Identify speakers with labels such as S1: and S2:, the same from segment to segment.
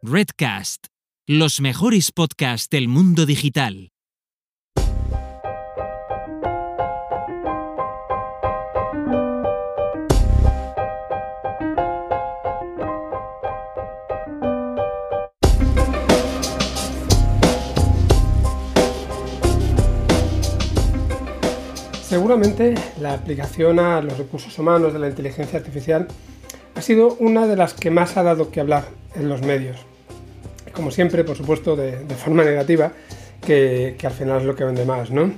S1: Redcast, los mejores podcasts del mundo digital.
S2: Seguramente la aplicación a los recursos humanos de la inteligencia artificial ha sido una de las que más ha dado que hablar en los medios. Como siempre, por supuesto, de, forma negativa, que, al final es lo que vende más, ¿no?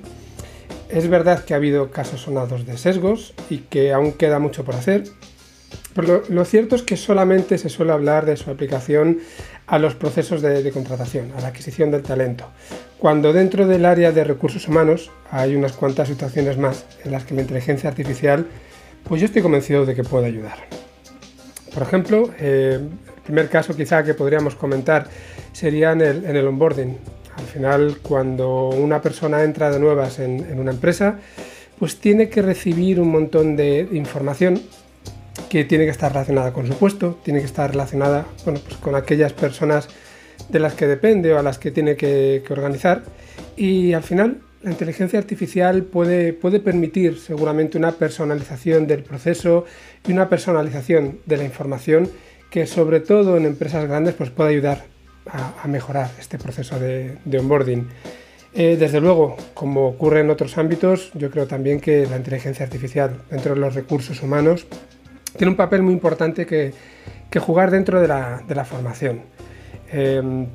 S2: Es verdad que ha habido casos sonados de sesgos y que aún queda mucho por hacer, pero lo, cierto es que solamente se suele hablar de su aplicación a los procesos de, de, contratación, a la adquisición del talento, cuando dentro del área de recursos humanos hay unas cuantas situaciones más en las que la inteligencia artificial, pues yo estoy convencido de que puede ayudar. Por ejemplo, eh, el primer caso quizá que podríamos comentar sería en el, onboarding. Al final, cuando una persona entra de nuevas en, una empresa, pues tiene que recibir un montón de información que tiene que estar relacionada con su puesto, tiene que estar relacionada bueno, pues con aquellas personas de las que depende o a las que tiene que organizar. Y al final la inteligencia artificial puede, puede permitir seguramente una personalización del proceso y una personalización de la información que sobre todo en empresas grandes pues puede ayudar a, mejorar este proceso de, onboarding. Eh, desde luego, como ocurre en otros ámbitos, yo creo también que la inteligencia artificial dentro de los recursos humanos tiene un papel muy importante que, jugar dentro de la, formación. Eh,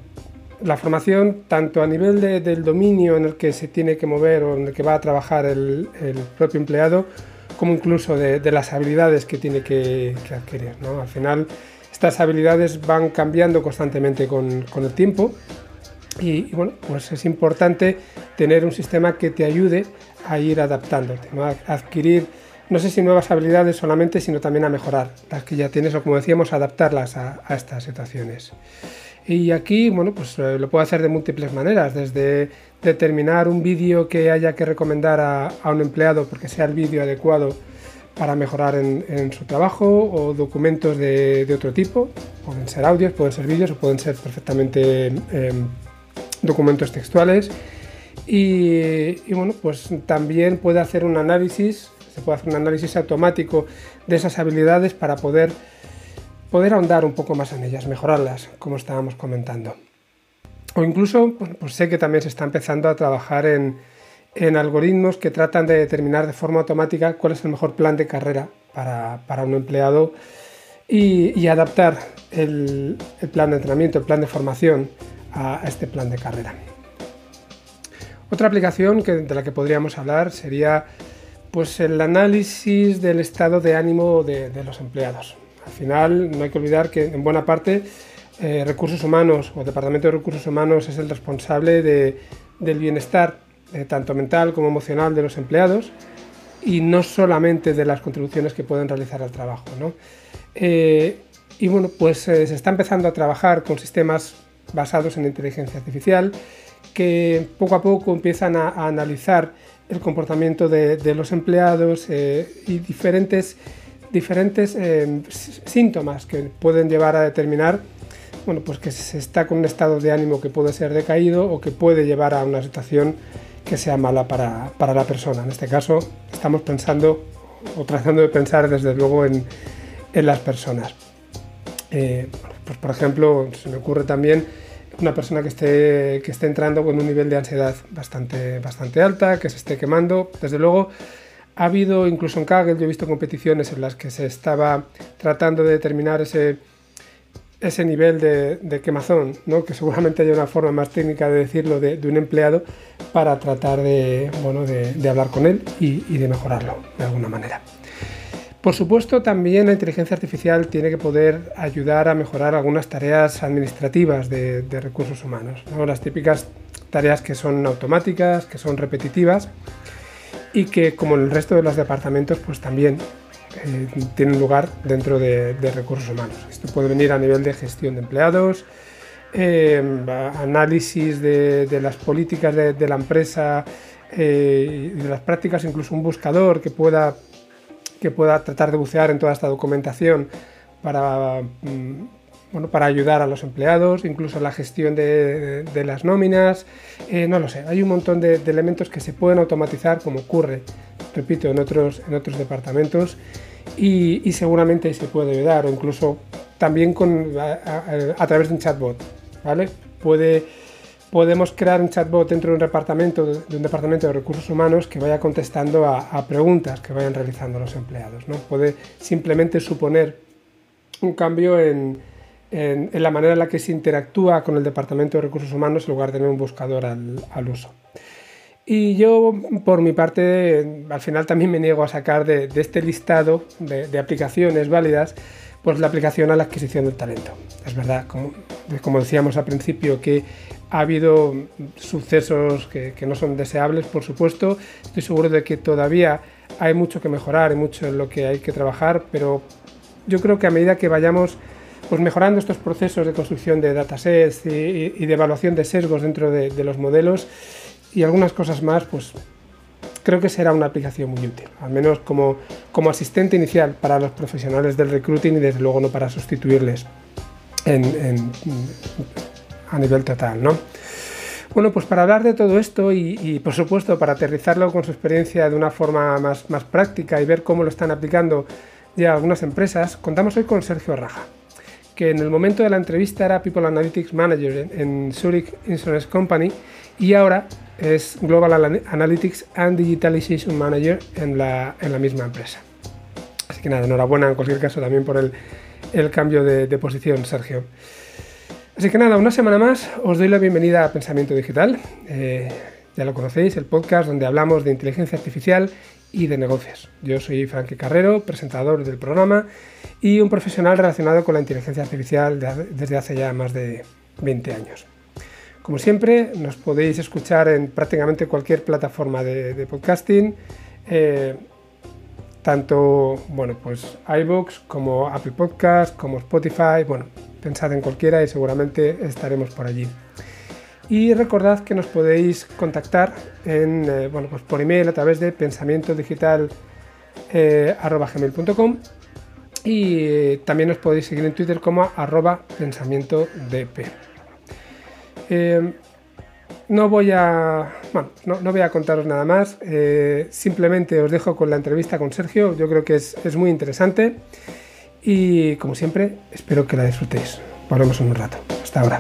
S2: la formación, tanto a nivel del dominio en el que se tiene que mover o en el que va a trabajar el, propio empleado, como incluso de, las habilidades que tiene que, adquirir. Al final, estas habilidades van cambiando constantemente con, el tiempo y, bueno, pues es importante tener un sistema que te ayude a ir adaptándote, a adquirir no sé si nuevas habilidades solamente, sino también a mejorar las que ya tienes o como decíamos, adaptarlas a estas situaciones. Y aquí, bueno, pues eh, lo puedo hacer de múltiples maneras, desde determinar un vídeo que haya que recomendar a, un empleado porque sea el vídeo adecuado para mejorar en, su trabajo o documentos de, otro tipo, pueden ser audios, pueden ser vídeos o pueden ser perfectamente em, documentos textuales. Y, y, bueno, pues también puede hacer un análisis, se puede hacer un análisis automático de esas habilidades para poder poder ahondar un poco más en ellas, mejorarlas, como estábamos comentando. O incluso, pues sé que también se está empezando a trabajar en, algoritmos que tratan de determinar de forma automática cuál es el mejor plan de carrera para, un empleado y, adaptar el, plan de entrenamiento, el plan de formación a, este plan de carrera. Otra aplicación que, de la que podríamos hablar sería pues, el análisis del estado de ánimo de los empleados. Al final, no hay que olvidar que en buena parte eh, recursos humanos o departamento de recursos humanos es el responsable del bienestar eh, tanto mental como emocional de los empleados y no solamente de las contribuciones que pueden realizar al trabajo. Eh, y bueno, pues se está empezando a trabajar con sistemas basados en inteligencia artificial que poco a poco empiezan a, analizar el comportamiento de los empleados y diferentes diferentes eh, síntomas que pueden llevar a determinar bueno, pues que se está con un estado de ánimo que puede ser decaído o que puede llevar a una situación que sea mala para, para la persona. En este caso estamos pensando o tratando de pensar desde luego en, en las personas. Eh, pues por ejemplo, se me ocurre también una persona que esté, que esté entrando con un nivel de ansiedad bastante, bastante alta, que se esté quemando. Desde luego, ha habido, incluso en Kaggle, yo he visto competiciones en las que se estaba tratando de determinar ese, ese nivel de, quemazón, ¿no? que seguramente hay una forma más técnica de decirlo de, un empleado para tratar de, bueno, de, hablar con él y, de mejorarlo de alguna manera. Por supuesto, también la inteligencia artificial tiene que poder ayudar a mejorar algunas tareas administrativas de, recursos humanos, ¿no? las típicas tareas que son automáticas, que son repetitivas y que como en el resto de los departamentos pues también eh, tienen lugar dentro de, recursos humanos. Esto puede venir a nivel de gestión de empleados, eh, análisis de, las políticas de, la empresa eh, de las prácticas, incluso un buscador que pueda, que pueda tratar de bucear en toda esta documentación para mm, bueno, para ayudar a los empleados, incluso la gestión de, las nóminas, eh, no lo sé, hay un montón de, elementos que se pueden automatizar como ocurre, repito, en otros, en otros departamentos y, seguramente se puede ayudar o incluso también con, a, través de un chatbot, ¿vale? Puede, podemos crear un chatbot dentro de un departamento de un departamento de recursos humanos que vaya contestando a, preguntas que vayan realizando los empleados. ¿no? Puede simplemente suponer un cambio en, la manera en la que se interactúa con el departamento de recursos humanos en lugar de tener un buscador al, uso. Y yo, por mi parte, al final también me niego a sacar de, este listado de, aplicaciones válidas, pues la aplicación a la adquisición del talento. Es verdad, como, como decíamos al principio, que ha habido sucesos que, no son deseables, por supuesto. Estoy seguro de que todavía hay mucho que mejorar, y mucho en lo que hay que trabajar, pero yo creo que a medida que vayamos pues, mejorando estos procesos de construcción de datasets y, y de evaluación de sesgos dentro de, los modelos y algunas cosas más, pues creo que será una aplicación muy útil, al menos como, como asistente inicial para los profesionales del recruiting y desde luego no para sustituirles en a nivel total, ¿no? Bueno, pues para hablar de todo esto y, por supuesto para aterrizarlo con su experiencia de una forma más, más práctica y ver cómo lo están aplicando ya algunas empresas, contamos hoy con Sergio Raja, que en el momento de la entrevista era People Analytics Manager en, Zurich Insurance Company y ahora es Global Analytics and Digitalization Manager en la, en la misma empresa. Así que nada, enhorabuena en cualquier caso también por el, el cambio de, posición, Sergio. Así que nada, una semana más os doy la bienvenida a Pensamiento Digital. Eh, ya lo conocéis, el podcast donde hablamos de inteligencia artificial y de negocios. Yo soy Frankie Carrero, presentador del programa y un profesional relacionado con la inteligencia artificial desde hace ya más de 20 años. Como siempre, nos podéis escuchar en prácticamente cualquier plataforma de, podcasting, eh, tanto bueno, pues como Apple Podcasts, como Spotify, bueno, pensad en cualquiera y seguramente estaremos por allí. Y recordad que nos podéis contactar eh, pues por email a través de pensamientodigital.com eh, y eh, también nos podéis seguir en Twitter como arroba pensamientodp. no voy a no, voy a contaros nada más, simplemente os dejo con la entrevista con Sergio, yo creo que es, es muy interesante. Y como siempre, espero que la disfrutéis. Volvemos en un rato. Hasta ahora.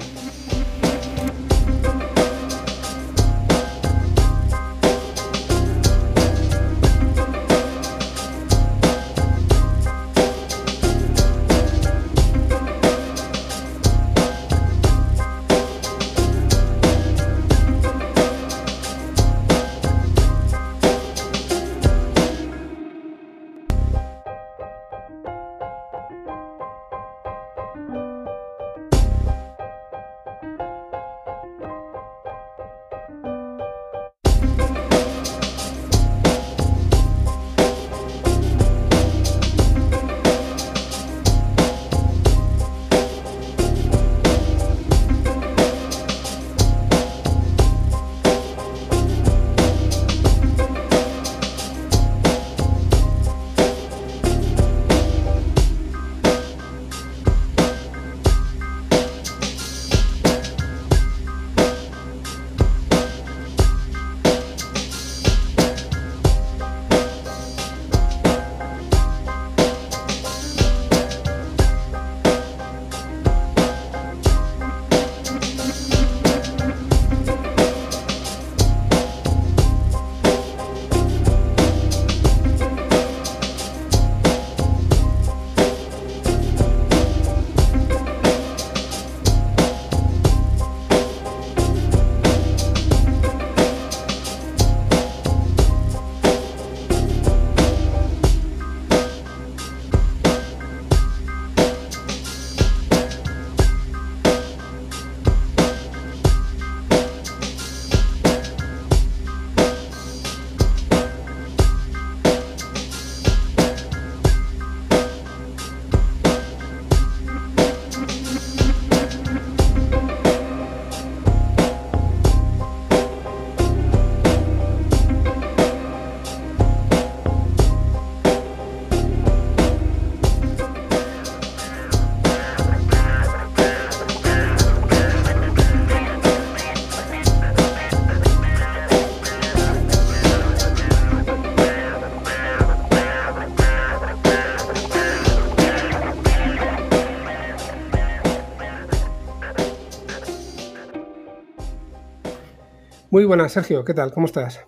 S2: Muy buenas, Sergio. ¿Qué tal? ¿Cómo estás?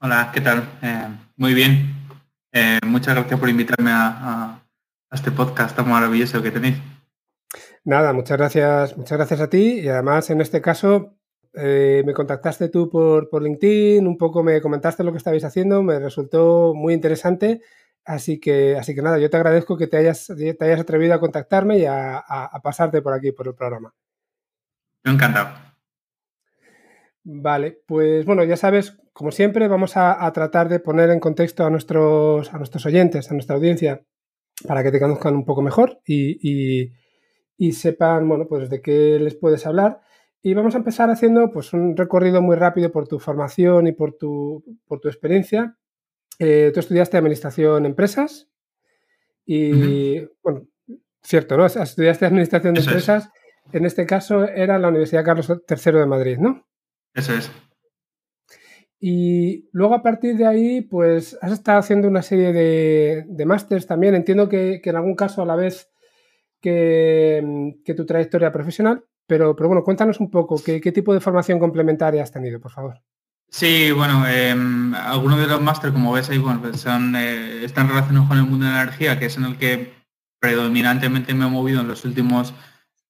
S3: Hola, ¿qué tal? Eh, muy bien. Eh, muchas gracias por invitarme a, este podcast tan maravilloso que tenéis.
S2: Nada, muchas gracias, muchas gracias a ti y además en este caso eh, me contactaste tú por, por, LinkedIn, un poco me comentaste lo que estabais haciendo, me resultó muy interesante, así que, así que nada, yo te agradezco que te hayas, te hayas atrevido a contactarme y a, pasarte por aquí, por el programa.
S3: Encantado.
S2: Vale, pues bueno, ya sabes, como siempre, vamos a, tratar de poner en contexto a nuestros, a nuestros oyentes, a nuestra audiencia, para que te conozcan un poco mejor y, y sepan, bueno, pues de qué les puedes hablar. Y vamos a empezar haciendo pues, un recorrido muy rápido por tu formación y por tu, por tu experiencia. Eh, tú estudiaste Administración Empresas y, bueno, cierto, ¿no? Estudiaste Administración de Empresas. En este caso era la Universidad Carlos III de Madrid, ¿no?
S3: Eso es.
S2: Y luego a partir de ahí, pues has estado haciendo una serie de, de másters también. Entiendo que, que, en algún caso a la vez que, que tu trayectoria profesional. Pero, pero bueno, cuéntanos un poco, ¿qué, tipo de formación complementaria has tenido, por favor?
S3: Sí, bueno, em, algunos de los másteres, como ves ahí, bueno, pues son, eh, están relacionados con el mundo de la energía, que es en el que predominantemente me he movido en los últimos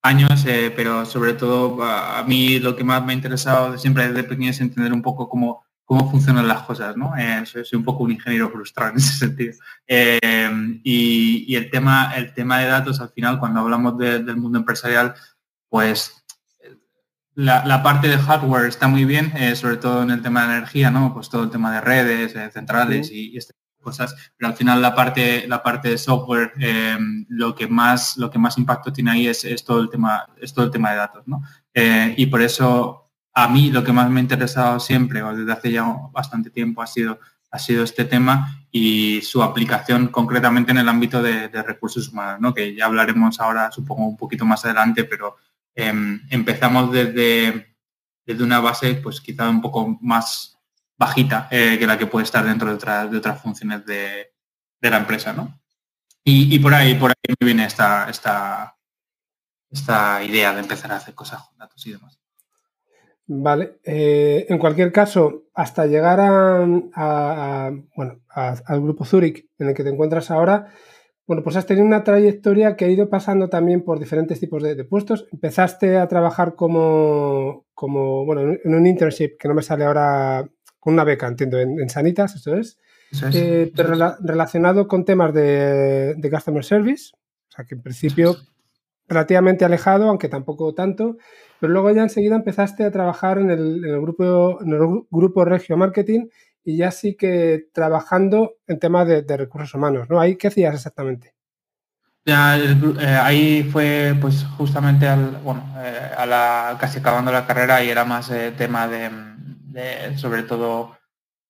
S3: años, eh, pero sobre todo a mí lo que más me ha interesado siempre desde pequeño es entender un poco cómo, cómo funcionan las cosas, ¿no? Eh, soy, un poco un ingeniero frustrado en ese sentido. Em, y, el, tema, el tema de datos, al final, cuando hablamos del mundo empresarial, pues la, parte de hardware está muy bien, eh, sobre todo en el tema de energía, ¿no? Pues todo el tema de redes, eh, centrales y, estas cosas, pero al final la parte, la parte de software, eh, lo que más, lo que más impacto tiene ahí es, todo el tema, es todo el tema de datos, ¿no? y por eso a mí lo que más me ha interesado siempre, o desde hace ya bastante tiempo, ha sido, ha sido este tema y su aplicación concretamente en el ámbito de, de recursos humanos, ¿no? Que ya hablaremos ahora, supongo, un poquito más adelante, pero Em, empezamos desde, desde una base pues quizá un poco más bajita eh, que la que puede estar dentro de, de otras funciones de, la empresa, ¿no? Y, por ahí, por ahí me viene esta, esta, esta idea de empezar a hacer cosas con datos y demás.
S2: Vale. Eh, en cualquier caso, hasta llegar a, bueno, al grupo Zurich en el que te encuentras ahora, bueno, pues has tenido una trayectoria que ha ido pasando también por diferentes tipos de, puestos. Empezaste a trabajar como, como, bueno, en un internship que no me sale ahora, con una beca, entiendo, en, Sanitas, eso es. Eh, pero relacionado con temas de, Customer Service, o sea que en principio relativamente alejado, aunque tampoco tanto, pero luego ya enseguida empezaste a trabajar en el, en el grupo, en el grupo Regio Marketing y ya sí que trabajando en temas de, recursos humanos, ¿no? ¿Ahí qué hacías exactamente?
S3: Ya, eh, ahí fue pues justamente al, bueno, eh, a la, casi acabando la carrera y era más tema de, sobre todo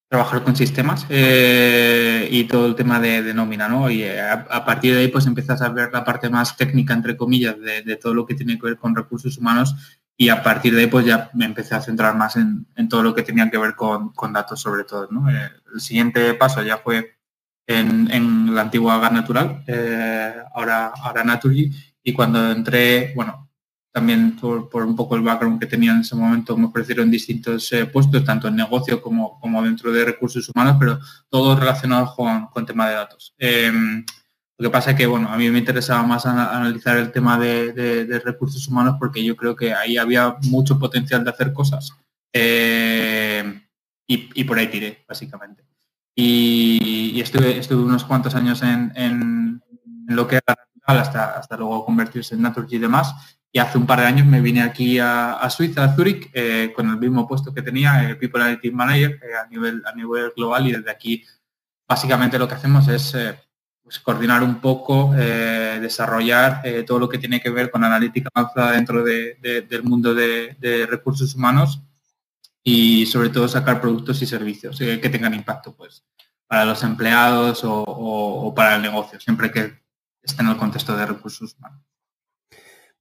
S3: trabajar con sistemas y todo el tema de, nómina, ¿no? Y a, partir de ahí pues empiezas a ver la parte más técnica, entre comillas, de, todo lo que tiene que ver con recursos humanos y a partir de ahí pues ya me empecé a centrar más en, todo lo que tenía que ver con, datos sobre todo. Eh, el siguiente paso ya fue en, la antigua Gas Natural, eh, ahora, ahora Naturgy, y cuando entré, bueno, también por, un poco el background que tenía en ese momento me ofrecieron distintos eh, puestos, tanto en negocio como, como dentro de recursos humanos, pero todos relacionados con, con tema de datos. Lo que pasa es que, bueno, a mí me interesaba más analizar el tema de, recursos humanos porque yo creo que ahí había mucho potencial de hacer cosas. Eh, y, por ahí tiré, básicamente. Y, estuve, estuve unos cuantos años en, lo que era hasta, hasta luego convertirse en Naturgy y demás. Y hace un par de años me vine aquí a, Suiza, a Zurich, eh, con el mismo puesto que tenía, el People Analytics Manager, eh, a, nivel, global. Y desde aquí, básicamente lo que hacemos es pues, coordinar un poco, eh, desarrollar eh, todo lo que tiene que ver con analítica avanzada dentro del mundo de, recursos humanos y sobre todo sacar productos y servicios eh, que tengan impacto pues para los empleados o, para el negocio, siempre que esté en el contexto de recursos humanos.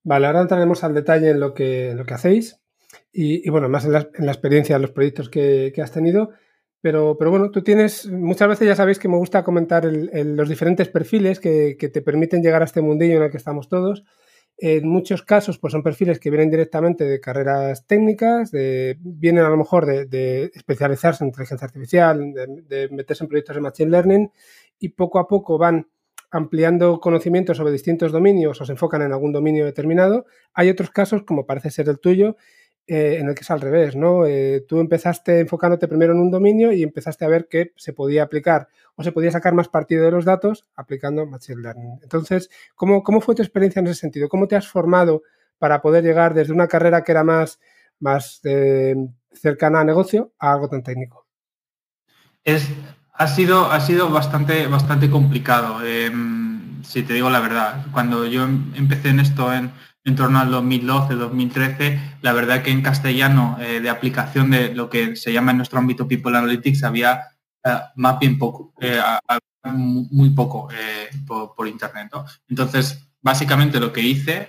S2: Vale, ahora entraremos al detalle en lo que, lo que hacéis y, bueno, más en la, experiencia, en los proyectos que, que has tenido. Pero, pero bueno, tú tienes, muchas veces ya sabéis que me gusta comentar los diferentes perfiles que, te permiten llegar a este mundillo en el que estamos todos. En muchos casos, pues son perfiles que vienen directamente de carreras técnicas, de, vienen a lo mejor de, especializarse en inteligencia artificial, de, meterse en proyectos de machine learning y poco a poco van ampliando conocimientos sobre distintos dominios o se enfocan en algún dominio determinado. Hay otros casos, como parece ser el tuyo, eh, en el que es al revés, ¿no? Eh, tú empezaste enfocándote primero en un dominio y empezaste a ver que se podía aplicar o se podía sacar más partido de los datos aplicando Machine Learning. Entonces, ¿cómo, cómo fue tu experiencia en ese sentido? ¿Cómo te has formado para poder llegar desde una carrera que era más, más eh, cercana a negocio a algo tan técnico?
S3: Es, ha, sido, ha sido bastante, bastante complicado, em, si te digo la verdad. Cuando yo empecé en esto en en torno al 2012-2013, la verdad que en castellano eh, de aplicación de lo que se llama en nuestro ámbito People Analytics había eh, más poco, eh, muy poco por, internet. Entonces, básicamente lo que hice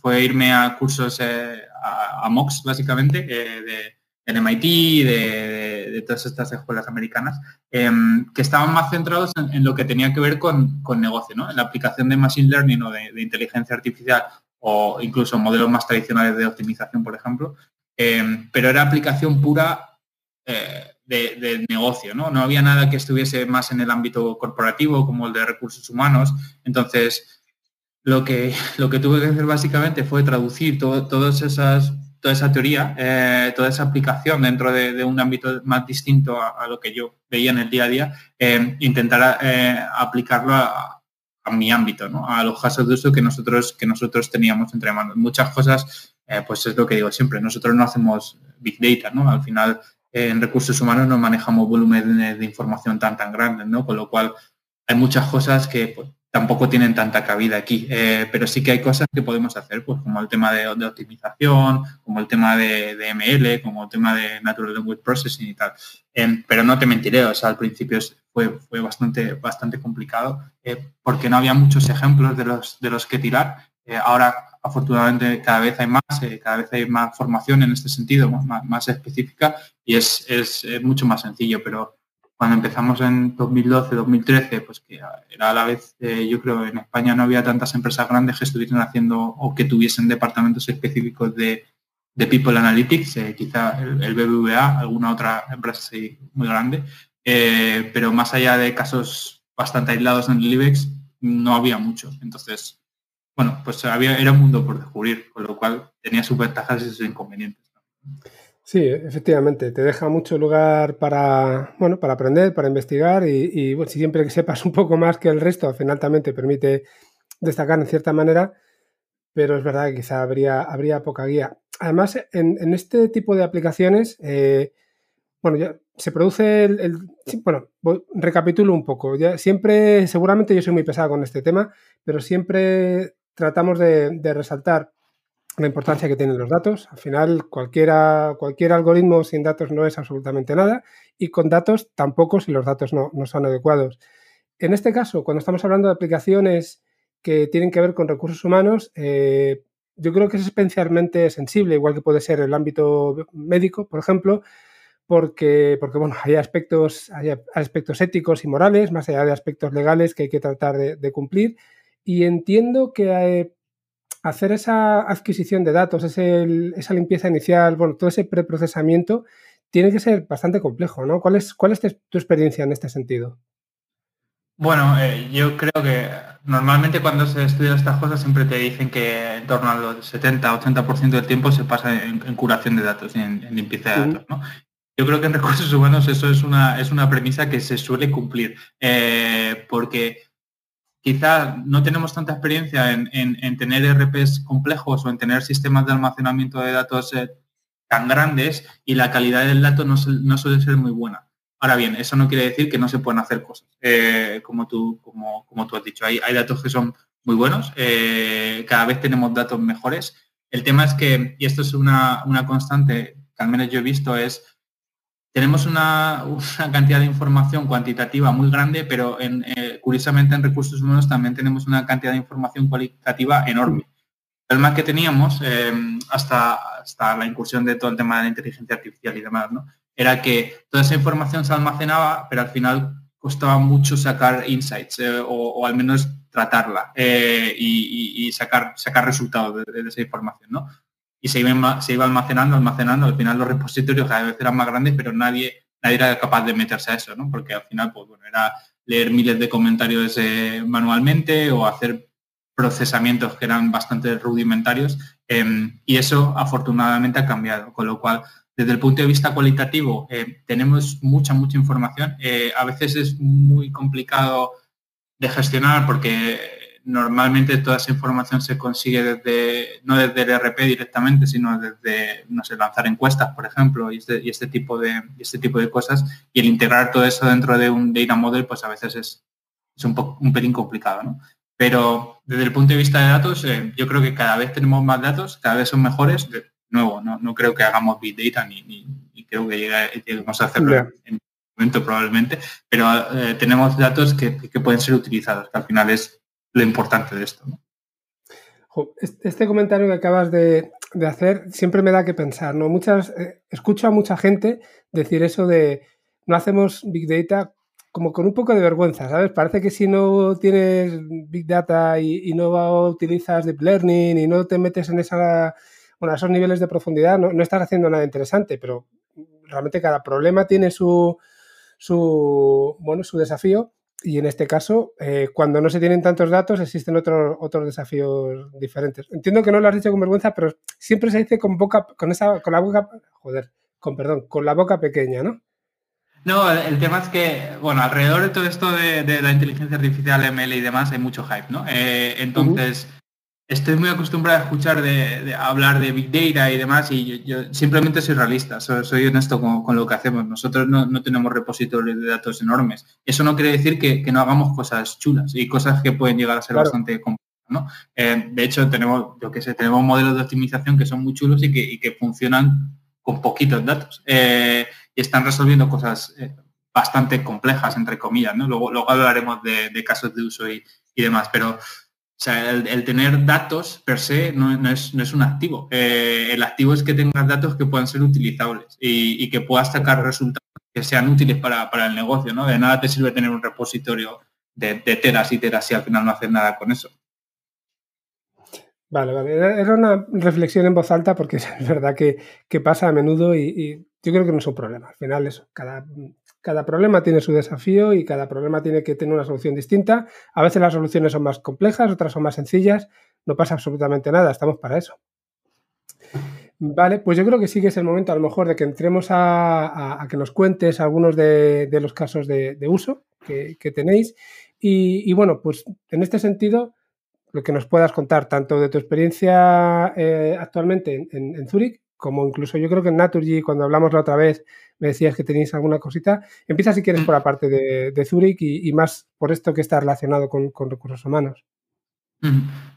S3: fue irme a cursos a, MOX, básicamente, de, en MIT, de, todas estas escuelas americanas, em, que estaban más centrados en, lo que tenía que ver con, negocio, ¿no? en la aplicación de Machine Learning o de inteligencia artificial o incluso modelos más tradicionales de optimización, por ejemplo, eh, pero era aplicación pura eh, de, negocio, ¿no? No había nada que estuviese más en el ámbito corporativo como el de recursos humanos. Entonces, lo que, lo que tuve que hacer básicamente fue traducir todas esas, toda esa teoría, eh, toda esa aplicación dentro de, un ámbito más distinto a, lo que yo veía en el día a día, intentar aplicarlo a, mi ámbito, ¿no? a los casos de uso que nosotros, que nosotros teníamos entre manos. Muchas cosas, eh, pues es lo que digo siempre, nosotros no hacemos big data, ¿no? Al final, eh, en recursos humanos no manejamos volúmenes de, información tan, tan grandes, ¿no? Con lo cual, hay muchas cosas que pues, tampoco tienen tanta cabida aquí, eh, pero sí que hay cosas que podemos hacer, pues como el tema de, optimización, como el tema de, ML, como el tema de Natural Language Processing y tal. Em, pero no te mentiré, o sea, al principio fue, bastante, bastante complicado eh, porque no había muchos ejemplos de los, de los que tirar. Eh, ahora, afortunadamente, cada vez hay más, cada vez hay más formación en este sentido, más, más específica y es, es mucho más sencillo, pero cuando empezamos en 2012, 2013, pues que era a la vez, eh, yo creo, en España no había tantas empresas grandes que estuviesen haciendo o que tuviesen departamentos específicos de, People Analytics, eh, quizá el, BBVA, alguna otra empresa muy grande, eh, pero más allá de casos bastante aislados en el IBEX, no había mucho. Entonces, bueno, pues había, era un mundo por descubrir, con lo cual tenía sus ventajas y sus inconvenientes.
S2: Sí, efectivamente, te deja mucho lugar para, bueno, para aprender, para investigar y, bueno, si siempre que sepas un poco más que el resto, al final también te permite destacar en cierta manera, pero es verdad que quizá habría, habría poca guía. Además, en, este tipo de aplicaciones, eh, bueno, ya se produce el, bueno, recapitulo un poco. Ya, siempre, seguramente yo soy muy pesado con este tema, pero siempre tratamos de resaltar la importancia que tienen los datos. Al final, cualquiera, cualquier algoritmo sin datos no es absolutamente nada y con datos tampoco si los datos no, son adecuados. En este caso, cuando estamos hablando de aplicaciones que tienen que ver con recursos humanos, eh, yo creo que es especialmente sensible, igual que puede ser el ámbito médico, por ejemplo, porque, porque bueno, hay aspectos, hay aspectos éticos y morales, más allá de aspectos legales que hay que tratar de, de cumplir. Y entiendo que hay, hacer esa adquisición de datos, esa limpieza inicial, bueno, todo ese preprocesamiento, tiene que ser bastante complejo, ¿no? ¿Cuál es, cuál es tu experiencia en este sentido?
S3: Bueno, eh, yo creo que normalmente cuando se estudian estas cosas siempre te dicen que en torno al 70-80% del tiempo se pasa en, curación de datos y en, limpieza de datos, ¿no? Yo creo que en recursos humanos eso es una, es una premisa que se suele cumplir, eh, porque quizá no tenemos tanta experiencia en, tener RPs complejos o en tener sistemas de almacenamiento de datos eh, tan grandes y la calidad del dato no, suele ser muy buena. Ahora bien, eso no quiere decir que no se puedan hacer cosas, eh, como, tú, has dicho. Hay, hay datos que son muy buenos, eh, cada vez tenemos datos mejores. El tema es que, y esto es una, una constante que al menos yo he visto, es tenemos una, cantidad de información cuantitativa muy grande, pero eh, curiosamente en recursos humanos también tenemos una cantidad de información cualitativa enorme. El más que teníamos em, hasta, hasta la incursión de todo el tema de la inteligencia artificial y demás, ¿no? era que toda esa información se almacenaba, pero al final costaba mucho sacar insights eh, o, al menos tratarla y, sacar, sacar resultados de, esa información, ¿no? Y se iba, se iba almacenando, almacenando, al final los repositorios cada vez eran más grandes, pero nadie, nadie era capaz de meterse a eso, ¿no? Porque al final, pues bueno, era leer miles de comentarios manualmente o hacer procesamientos que eran bastante rudimentarios em, y eso afortunadamente ha cambiado, con lo cual desde el punto de vista cualitativo eh, tenemos mucha, mucha información. Eh, a veces es muy complicado de gestionar porque normalmente toda esa información se consigue desde, no desde el RP directamente, sino desde, no sé, lanzar encuestas, por ejemplo, y este, y este, tipo, de, este tipo de cosas. Y el integrar todo eso dentro de un data model, pues a veces es, es un, poco, un pelín complicado, ¿no? Pero desde el punto de vista de datos, eh, yo creo que cada vez tenemos más datos, cada vez son mejores. De nuevo, no, creo que hagamos Big Data ni, creo que lleguemos a hacerlo en en momento probablemente, pero eh, tenemos datos que, pueden ser utilizados, que al final es lo importante de esto.
S2: Este comentario que acabas de, hacer siempre me da que pensar, ¿no? Muchas, eh, escucho a mucha gente decir eso de no hacemos Big Data como con un poco de vergüenza, ¿sabes? Parece que si no tienes Big Data y, no utilizas Deep Learning y no te metes en esa, esos niveles de profundidad, no, estás haciendo nada interesante, pero realmente cada problema tiene su, su, bueno, su desafío y en este caso, eh, cuando no se tienen tantos datos, existen otros, otros desafíos diferentes. Entiendo que no lo has dicho con vergüenza, pero siempre se dice con boca, con esa, con la boca, joder, con perdón, con la boca pequeña, ¿no?
S3: No, el tema es que, bueno, alrededor de todo esto de, la inteligencia artificial, ML y demás, hay mucho hype, ¿no? Eh, entonces, estoy muy acostumbrado a escuchar de, hablar de Big Data y demás y yo, simplemente soy realista, soy, honesto con, lo que hacemos. Nosotros no, tenemos repositorios de datos enormes. Eso no quiere decir que, no hagamos cosas chulas y cosas que pueden llegar a ser bastante complejas. ¿no? Eh, de hecho, tenemos, yo que sé, tenemos modelos de optimización que son muy chulos y que, funcionan con poquitos datos. Eh, y están resolviendo cosas eh, bastante complejas, entre comillas, ¿no? Luego, luego hablaremos de, casos de uso y, demás, pero o sea, el, tener datos per se no, es, un activo. Eh, el activo es que tengas datos que puedan ser utilizables y, que puedas sacar resultados que sean útiles para, el negocio, ¿no? De nada te sirve tener un repositorio de, teras y teras si al final no haces nada con eso.
S2: Vale, vale. Era una reflexión en voz alta porque es verdad que, pasa a menudo y, yo creo que no es un problema. Al final eso, cada, cada problema tiene su desafío y cada problema tiene que tener una solución distinta. A veces las soluciones son más complejas, otras son más sencillas. No pasa absolutamente nada, estamos para eso. Vale, pues yo creo que sí que es el momento a lo mejor de que entremos a, que nos cuentes algunos de, los casos de, uso que, tenéis. Y, bueno, pues en este sentido, lo que nos puedas contar tanto de tu experiencia eh, actualmente en, en Zurich como incluso yo creo que en Naturgy, cuando hablamos la otra vez, me decías que tenéis alguna cosita. Empieza si quieres mm. por la parte de, Zurich y, más por esto que está relacionado con, recursos humanos.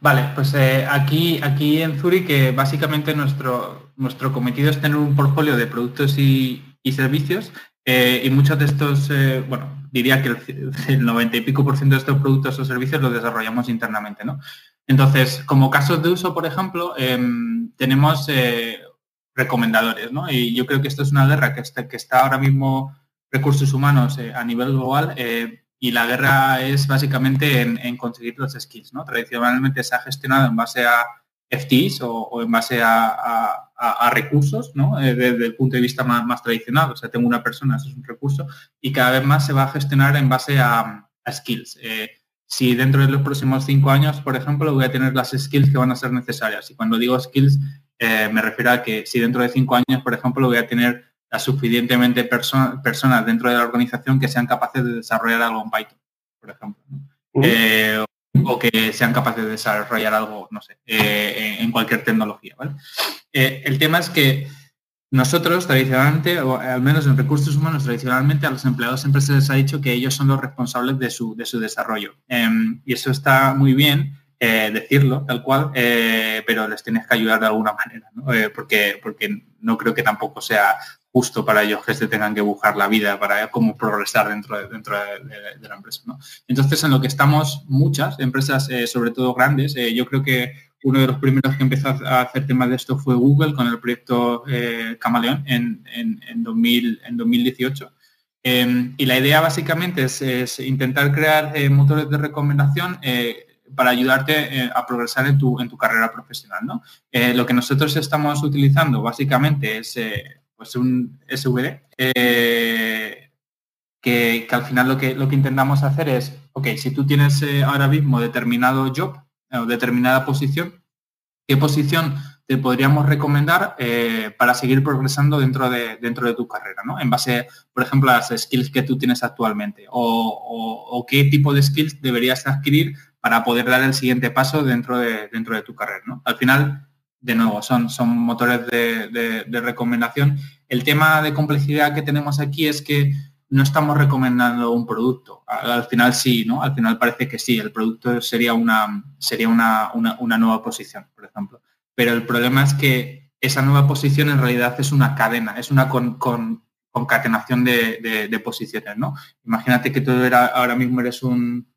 S3: Vale, pues eh, aquí, aquí en Zurich eh, básicamente nuestro, nuestro cometido es tener un portfolio de productos y, servicios eh, y muchos de estos, bueno, diría que el, el, 90 y pico por ciento de estos productos o servicios los desarrollamos internamente, ¿no? Entonces, como casos de uso, por ejemplo, em, tenemos recomendadores, ¿no? Y yo creo que esto es una guerra que está, ahora mismo recursos humanos eh, a nivel global eh, y la guerra es básicamente en, conseguir los skills, ¿no? Tradicionalmente se ha gestionado en base a FTs o, en base a, recursos, ¿no? Eh, desde el punto de vista más, tradicional, o sea, tengo una persona, eso es un recurso, y cada vez más se va a gestionar en base a, skills. si dentro de los próximos cinco años, por ejemplo, voy a tener las skills que van a ser necesarias. Y cuando digo skills, eh, me refiero a que si dentro de cinco años, por ejemplo, voy a tener las suficientemente personas dentro de la organización que sean capaces de desarrollar algo en Python, por ejemplo. Eh, o que sean capaces de desarrollar algo, no sé, eh, en cualquier tecnología. el tema es que nosotros tradicionalmente, o al menos en recursos humanos tradicionalmente, a los empleados siempre se les ha dicho que ellos son los responsables de su, de su desarrollo. Em, y eso está muy bien, eh, decirlo tal cual, eh, pero les tienes que ayudar de alguna manera, eh, porque, porque no creo que tampoco sea justo para ellos que se tengan que buscar la vida para cómo progresar dentro de, dentro de, la empresa. Entonces, en lo que estamos muchas empresas, sobre todo grandes, yo creo que uno de los primeros que empezó a hacer temas de esto fue Google con el proyecto Camaleón en, en, 2000, en 2018. Em, y la idea básicamente es, intentar crear motores de recomendación para ayudarte a progresar en tu, en tu carrera profesional. ¿no? lo que nosotros estamos utilizando básicamente es pues un SVD que, al final lo que, lo que intentamos hacer es, ok, si tú tienes eh, ahora mismo determinado job o determinada posición, ¿qué posición te podríamos recomendar eh, para seguir progresando dentro de, dentro de tu carrera, ¿no? En base, por ejemplo, a las skills que tú tienes actualmente o, qué tipo de skills deberías adquirir para poder dar el siguiente paso dentro de, dentro de tu carrera, ¿no? Al final, de nuevo, son, son motores de, de recomendación. El tema de complejidad que tenemos aquí es que no estamos recomendando un producto. Al, final sí, ¿no? Al final parece que sí, el producto sería una, sería una, nueva posición, por ejemplo. Pero el problema es que esa nueva posición en realidad es una cadena, es una con, concatenación de, posiciones, ¿no? Imagínate que tú ahora mismo eres un,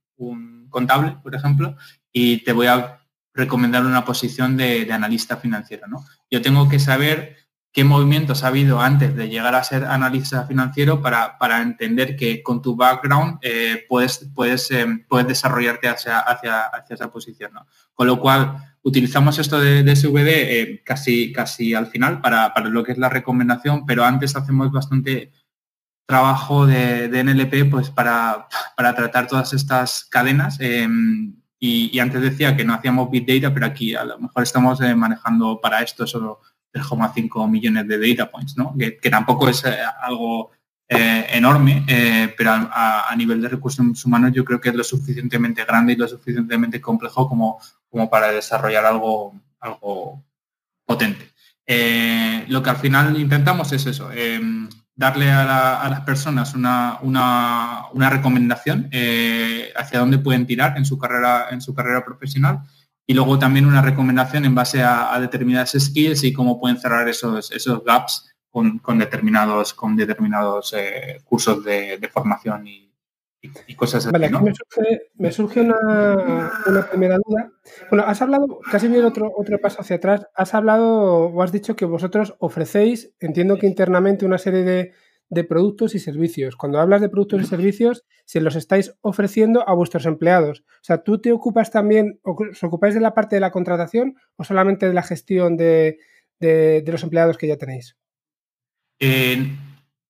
S3: contable, por ejemplo, y te voy a recomendar una posición de, analista financiero, ¿no? Yo tengo que saber qué movimientos ha habido antes de llegar a ser analista financiero para, para entender que con tu background eh, puedes, puedes, eh, puedes desarrollarte hacia, hacia, hacia esa posición. ¿no? Con lo cual, utilizamos esto de, SVD eh, casi, casi al final para, para, lo que es la recomendación, pero antes hacemos bastante trabajo de, NLP pues para, para, tratar todas estas cadenas. Em, y, antes decía que no hacíamos Big Data, pero aquí a lo mejor estamos manejando para esto solo 3,5 millones de data points, ¿no? que, tampoco es eh, algo eh, enorme, eh, pero a, nivel de recursos humanos yo creo que es lo suficientemente grande y lo suficientemente complejo como, como para desarrollar algo, algo potente. lo que al final intentamos es eso, darle a, las personas una, una, recomendación hacia dónde pueden tirar en su carrera, en su carrera profesional y luego también una recomendación en base a, determinadas skills y cómo pueden cerrar esos, esos gaps con, determinados, con determinados eh, cursos de, formación y, cosas así.
S2: Vale, aquí me surge, una, primera duda. Bueno, has hablado, casi bien otro, otro paso hacia atrás, has hablado o has dicho que vosotros ofrecéis, entiendo que internamente, una serie de, de productos y servicios. Cuando hablas de productos y servicios, se los estáis ofreciendo a vuestros empleados. O sea, ¿tú te ocupas también, os ocupáis de la parte de la contratación o solamente de la gestión de, los empleados que ya tenéis?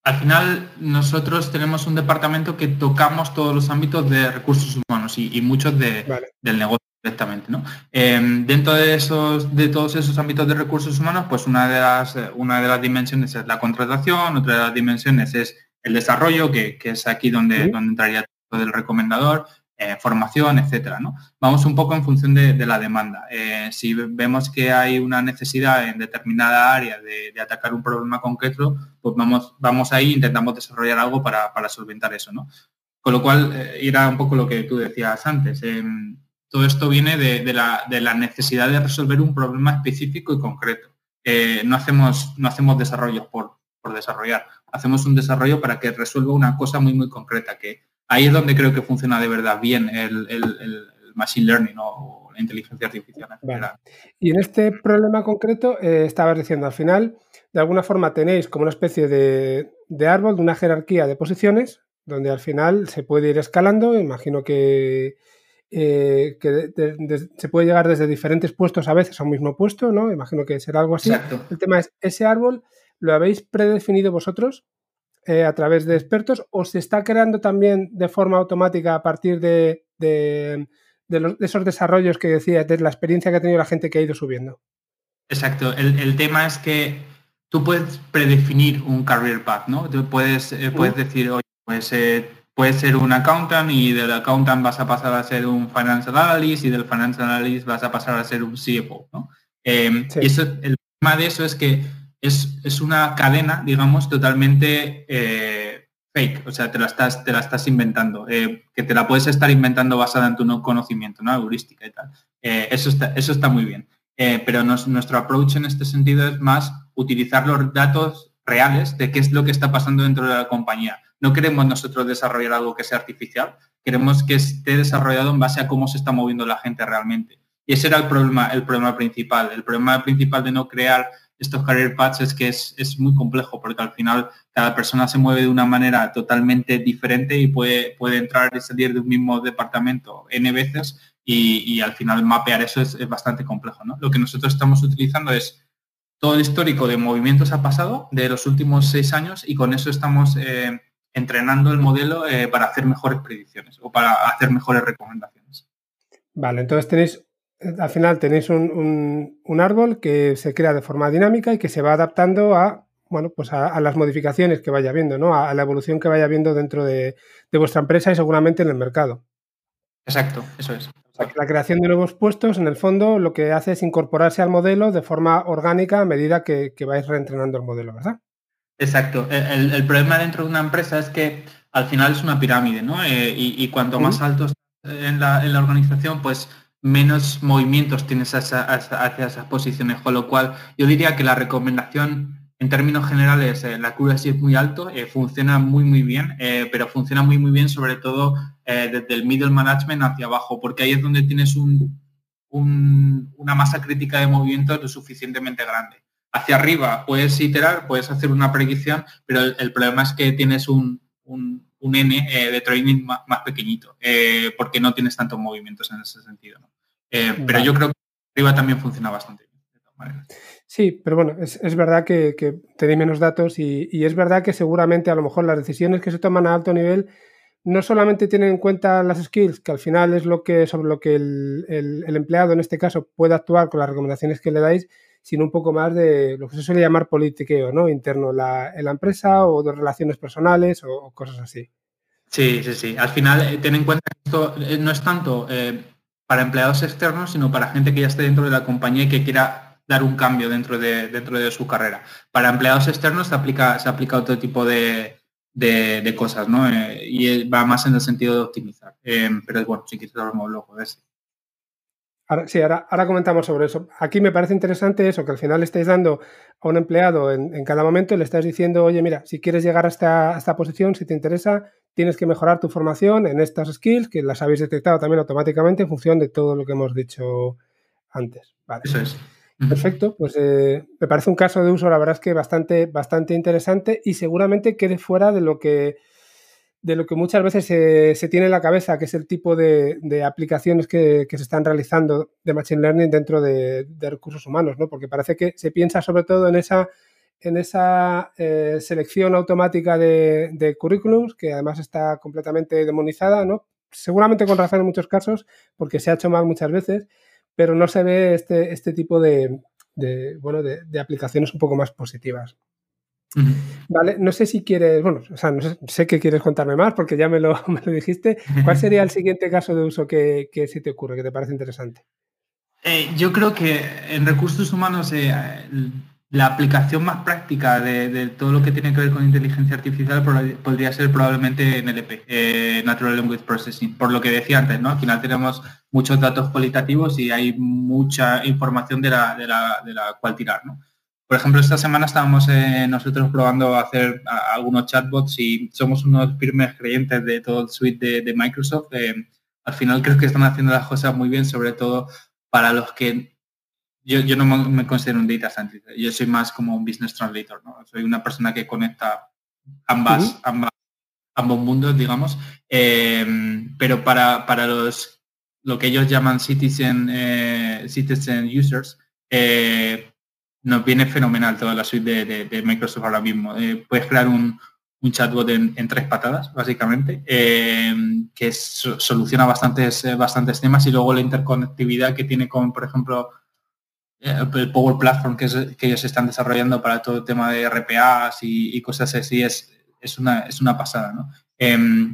S3: Al final, nosotros tenemos un departamento que tocamos todos los ámbitos de recursos humanos y, muchos del negocio directamente. ¿no? Em, dentro de, esos, de todos esos ámbitos de recursos humanos, pues una de, las, una de las dimensiones es la contratación, otra de las dimensiones es el desarrollo, que, es aquí donde, donde entraría todo el recomendador, eh, formación, etcétera. ¿no? Vamos un poco en función de, la demanda. Eh, si vemos que hay una necesidad en determinada área de, atacar un problema concreto, pues vamos, vamos ahí intentamos desarrollar algo para, solventar eso. ¿no? Con lo cual, eh, era un poco lo que tú decías antes. Em, todo esto viene de, la, necesidad de resolver un problema específico y concreto. Eh, no, hacemos, no hacemos desarrollos por, desarrollar, hacemos un desarrollo para que resuelva una cosa muy, muy concreta, que ahí es donde creo que funciona de verdad bien el, machine learning o la inteligencia artificial.
S2: Y en este problema concreto, eh, estabas diciendo, al final, de alguna forma tenéis como una especie de, de árbol, de una jerarquía de posiciones, donde al final se puede ir escalando, imagino que eh, que se puede llegar desde diferentes puestos a veces a un mismo puesto, ¿no? Imagino que será algo así. El tema es, ¿ese árbol lo habéis predefinido vosotros eh, a través de expertos o se está creando también de forma automática a partir de, esos desarrollos que decía, de la experiencia que ha tenido la gente que ha ido subiendo?
S3: Exacto. El, tema es que tú puedes predefinir un career path, ¿no? Tú puedes, eh, puedes decir, oye, pues puedes ser un accountant y del accountant vas a pasar a ser un financial analyst y del financial analyst vas a pasar a ser un CFO. ¿no? Em, y eso, el problema de eso es que es, una cadena, digamos, totalmente eh, fake. O sea, te la estás, te la estás inventando. Eh, que te la puedes estar inventando basada en tu no conocimiento, ¿no? Heurística y tal. Eh, eso, está, eso está muy bien. pero nuestro approach en este sentido es más utilizar los datos reales de qué es lo que está pasando dentro de la compañía no queremos nosotros desarrollar algo que sea artificial, queremos que esté desarrollado en base a cómo se está moviendo la gente realmente. Y ese era el problema, el problema principal. El problema principal de no crear estos career paths es que es, muy complejo porque al final cada persona se mueve de una manera totalmente diferente y puede, puede entrar y salir de un mismo departamento N veces y, al final mapear eso es, bastante complejo. ¿no? Lo que nosotros estamos utilizando es todo el histórico de movimientos ha pasado de los últimos seis años y con eso estamos eh, entrenando el modelo eh, para hacer mejores predicciones o para hacer mejores recomendaciones.
S2: Vale, entonces tenéis, al final tenéis un, árbol que se crea de forma dinámica y que se va adaptando a, bueno, pues a, las modificaciones que vaya viendo, ¿no? A, la evolución que vaya viendo dentro de, vuestra empresa y seguramente en el mercado.
S3: Exacto, eso es.
S2: la creación de nuevos puestos, en el fondo, lo que hace es incorporarse al modelo de forma orgánica a medida que, vais reentrenando el modelo, ¿verdad?
S3: Exacto. El, problema dentro de una empresa es que al final es una pirámide, ¿no? Eh, y, cuanto más altos en la, en la organización, pues menos movimientos tienes hacia, esas posiciones, con lo cual yo diría que la recomendación en términos generales eh, la accuracy es muy alto, eh, funciona muy muy bien, eh, pero funciona muy muy bien sobre todo desde el middle management hacia abajo, porque ahí es donde tienes un, una masa crítica de movimientos lo suficientemente grande. Hacia arriba puedes iterar, puedes hacer una predicción, pero el, problema es que tienes un, un N eh, de training más, pequeñito, porque no tienes tantos movimientos en ese sentido. Eh, pero yo creo que arriba también funciona bastante bien.
S2: Sí, pero bueno, es, verdad que, tenéis menos datos y, es verdad que seguramente a lo mejor las decisiones que se toman a alto nivel no solamente tienen en cuenta las skills, que al final es lo que sobre lo que el, empleado en este caso puede actuar con las recomendaciones que le dais, sino un poco más de lo que se suele llamar politiqueo, ¿no? Interno en la, empresa o de relaciones personales o, cosas así.
S3: Sí, sí, sí. Al final, eh, ten en cuenta que esto eh, no es tanto eh, para empleados externos, sino para gente que ya esté dentro de la compañía y que quiera dar un cambio dentro de, dentro de su carrera. Para empleados externos se aplica, se aplica otro tipo de, cosas, ¿no? y va más en el sentido de optimizar. pero bueno, si quieres hablamos luego de eso.
S2: Ahora, sí, ahora, comentamos sobre eso. Aquí me parece interesante eso, que al final le estáis dando a un empleado en, cada momento, le estás diciendo, oye, mira, si quieres llegar a esta, posición, si te interesa, tienes que mejorar tu formación en estas skills, que las habéis detectado también automáticamente en función de todo lo que hemos dicho antes.
S3: Eso es.
S2: Perfecto, pues eh, me parece un caso de uso, la verdad es que bastante, bastante interesante y seguramente quede fuera de lo que de lo que muchas veces se, tiene en la cabeza, que es el tipo de, aplicaciones que, se están realizando de Machine Learning dentro de, recursos humanos, ¿no? Porque parece que se piensa sobre todo en esa, en esa eh, selección automática de, currículums, que además está completamente demonizada, ¿no? Seguramente con razón en muchos casos, porque se ha hecho mal muchas veces, pero no se ve este, este tipo de, bueno, de aplicaciones un poco más positivas. Vale, no sé si quieres, bueno, o sea, no sé, que quieres contarme más porque ya me lo, me lo dijiste. ¿Cuál sería el siguiente caso de uso que, que sí te ocurre, que te parece interesante?
S3: Eh, yo creo que en recursos humanos eh, la aplicación más práctica de, todo lo que tiene que ver con inteligencia artificial podría ser probablemente NLP, eh, Natural Language Processing, por lo que decía antes, ¿no? Al final tenemos muchos datos cualitativos y hay mucha información de la, de la, de la cual tirar, ¿no? Por ejemplo, esta semana estábamos eh, nosotros probando hacer algunos chatbots y somos unos firmes creyentes de todo el suite de, Microsoft. Eh, al final creo que están haciendo las cosas muy bien, sobre todo para los que yo, no me considero un data scientist, yo soy más como un business translator, ¿no? Soy una persona que conecta ambas, ambos mundos, digamos. Eh, pero para, para los lo que ellos llaman citizen, citizen users, nos viene fenomenal toda la suite de, Microsoft ahora mismo. Eh, puedes crear un, chatbot en, tres patadas, básicamente, eh, que soluciona bastantes, eh, bastantes temas y luego la interconectividad que tiene con, por ejemplo, el Power Platform que, que, ellos están desarrollando para todo el tema de RPAs y, cosas así es, es, una, es una pasada. ¿no?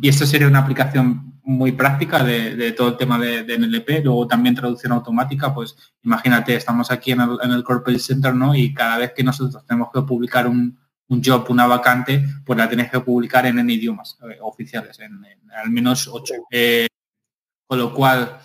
S3: y esto sería una aplicación muy práctica de, todo el tema de, NLP, luego también traducción automática, pues imagínate, estamos aquí en el, Corporate Center, ¿no? Y cada vez que nosotros tenemos que publicar un, job, una vacante, pues la tienes que publicar en, en idiomas eh, oficiales, en, al menos ocho. Eh, con lo cual,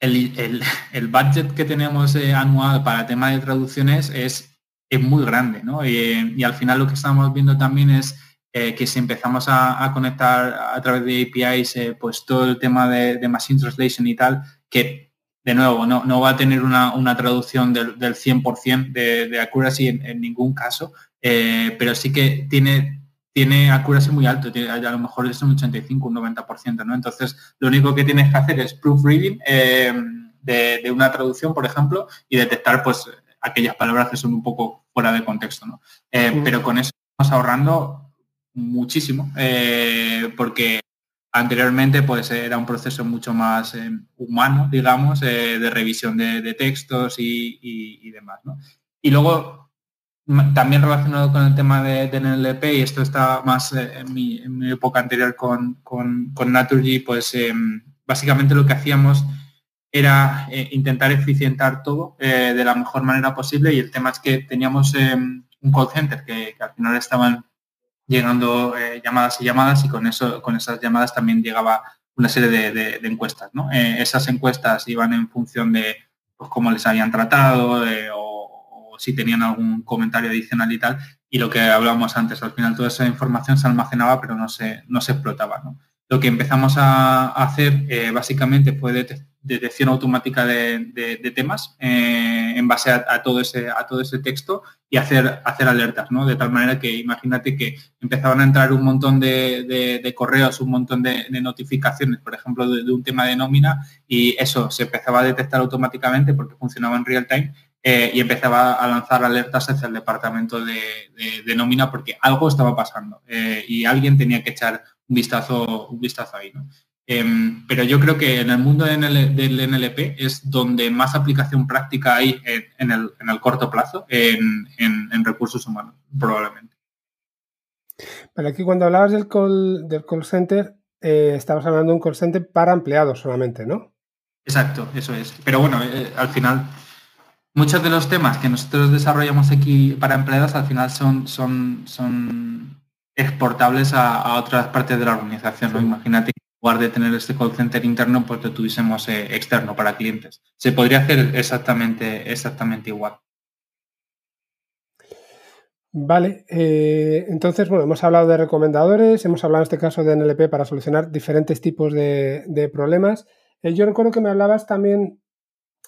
S3: el, budget que tenemos eh, anual para el tema de traducciones es, es muy grande, ¿no? y al final lo que estamos viendo también es eh, que si empezamos a, conectar a través de APIs, eh, pues todo el tema de, Machine Translation y tal, que de nuevo no, no va a tener una, traducción del, 100% de, de accuracy en, ningún caso, eh, pero sí que tiene, tiene accuracy muy alto, tiene, a lo mejor es un 85, un 90%, ¿no? Entonces, lo único que tienes que hacer es proofreading eh, de, una traducción, por ejemplo, y detectar pues aquellas palabras que son un poco fuera de contexto, ¿no? Eh, pero con eso estamos ahorrando muchísimo, eh, porque anteriormente pues era un proceso mucho más humano, digamos, de revisión de, textos y, demás, ¿no? Y luego también relacionado con el tema de, NLP, y esto está más eh, en, mi, época anterior con, con, Naturgy, pues em, básicamente lo que hacíamos era eh, intentar eficientar todo eh, de la mejor manera posible y el tema es que teníamos em, un call center que, al final estaban llegando llamadas y llamadas y con eso con esas llamadas también llegaba una serie de, encuestas. esas encuestas iban en función de pues, cómo les habían tratado o si tenían algún comentario adicional y tal. Y lo que hablábamos antes, al final toda esa información se almacenaba, pero no se, no se explotaba. Lo que empezamos a hacer eh, básicamente fue detección automática de, temas eh, en base a, todo ese, a todo ese texto y hacer, hacer alertas, ¿no? De tal manera que imagínate que empezaban a entrar un montón de, correos, un montón de, notificaciones, por ejemplo, de, un tema de nómina y eso se empezaba a detectar automáticamente porque funcionaba en real time eh, y empezaba a lanzar alertas hacia el departamento de, nómina porque algo estaba pasando eh, y alguien tenía que echar un vistazo, un vistazo ahí. Em, pero yo creo que en el mundo del NLP es donde más aplicación práctica hay en, el, corto plazo en, recursos humanos, probablemente.
S2: Bueno, aquí cuando hablabas del call, del call center, eh, estabas hablando de un call center para empleados solamente, ¿no?
S3: Exacto, eso es. Pero bueno, al final muchos de los temas que nosotros desarrollamos aquí para empleados al final son, son, son exportables a, otras partes de la organización. ¿no? Imagínate que en lugar de tener este call center interno, pues lo tuviésemos eh, externo para clientes. Se podría hacer exactamente, exactamente igual.
S2: Vale, eh, entonces, bueno, hemos hablado de recomendadores, hemos hablado en este caso de NLP para solucionar diferentes tipos de, problemas. Eh, yo recuerdo que me hablabas también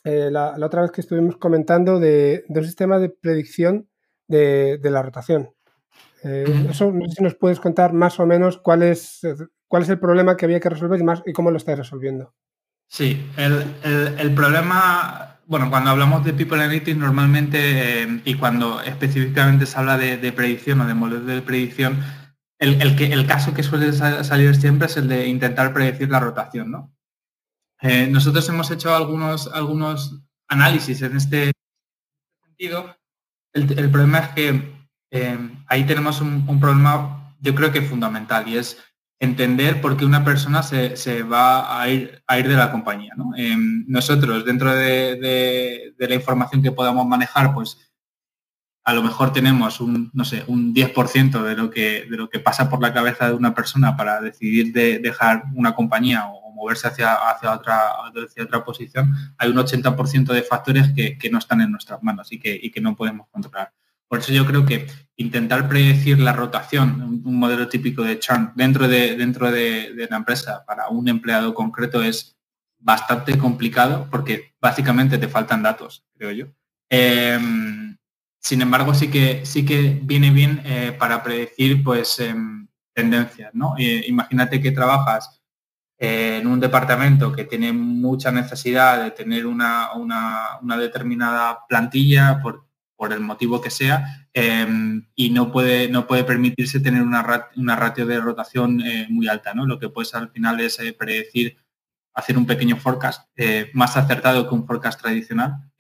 S2: eh, la, otra vez que estuvimos comentando de, un sistema de predicción de, la rotación. Eh, eso no sé si nos puedes contar más o menos cuál es, cuál es el problema que había que resolver y, más, y cómo lo estáis resolviendo.
S3: Sí, el, problema, bueno, cuando hablamos de People Analytics normalmente eh, y cuando específicamente se habla de, predicción o de modelos de predicción, el, que, el caso que suele salir siempre es el de intentar predecir la rotación, ¿no? Eh, nosotros hemos hecho algunos, algunos análisis en este sentido. El, problema es que eh, ahí tenemos un, problema, yo creo que fundamental, y es entender por qué una persona se, va a ir, a ir de la compañía. Eh, nosotros, dentro de, la información que podamos manejar, pues a lo mejor tenemos un, no sé, un 10% de lo, que, de lo que pasa por la cabeza de una persona para decidir de dejar una compañía o moverse hacia, hacia, otra, hacia otra posición, hay un 80% de factores que, no están en nuestras manos y que, que no podemos controlar. Por eso yo creo que intentar predecir la rotación, un modelo típico de churn dentro de, dentro de, la empresa para un empleado concreto es bastante complicado porque básicamente te faltan datos, creo yo. Em, sin embargo, sí que, sí que viene bien eh, para predecir pues, em, tendencias. ¿no? Eh, imagínate que trabajas en un departamento que tiene mucha necesidad de tener una, determinada plantilla por, por, el motivo que sea em, y no puede, no puede permitirse tener una, una ratio de rotación eh, muy alta. ¿no? Lo que puedes al final es eh, predecir, hacer un pequeño forecast eh, más acertado que un forecast tradicional.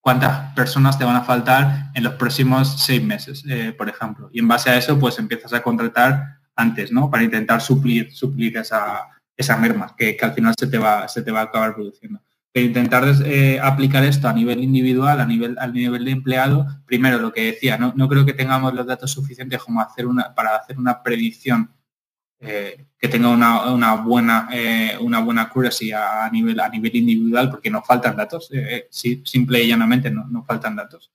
S3: cuántas personas te van a faltar en los próximos seis meses, por ejemplo. Y en base a eso, pues empiezas a contratar antes, ¿no? Para intentar suplir, suplir esa, esa merma que, al final se te, va, se te va a acabar produciendo. Pero intentar eh, aplicar esto a nivel individual, a nivel, al nivel de empleado, primero lo que decía, no, no creo que tengamos los datos suficientes como hacer una, para hacer una predicción eh, que tenga una, una buena eh, una buena accuracy a, nivel a nivel individual porque nos faltan datos simple y llanamente no, faltan datos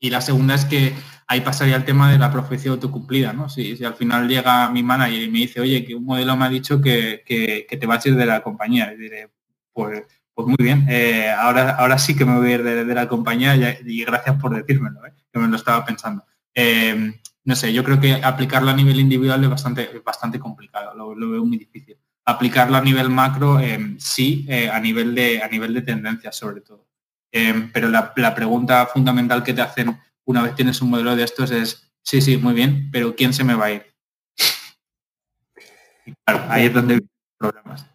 S3: y la segunda es que ahí pasaría el tema de la profecía autocumplida, ¿no? Si, al final llega mi manager y me dice, oye, que un modelo me ha dicho que, te vas a ir de la compañía, y diré, pues, pues muy bien, eh, ahora, ahora sí que me voy a ir de, la compañía y, gracias por decírmelo, ¿eh? que me lo estaba pensando. Eh, no sé, yo creo que aplicarlo a nivel individual es bastante, bastante complicado, lo, veo muy difícil. Aplicarlo a nivel macro, sí, a, nivel de, a nivel de tendencia sobre todo. Em, pero la, pregunta fundamental que te hacen una vez tienes un modelo de estos es, sí, sí, muy bien, pero ¿quién se me va a ir? claro, ahí es donde problemas.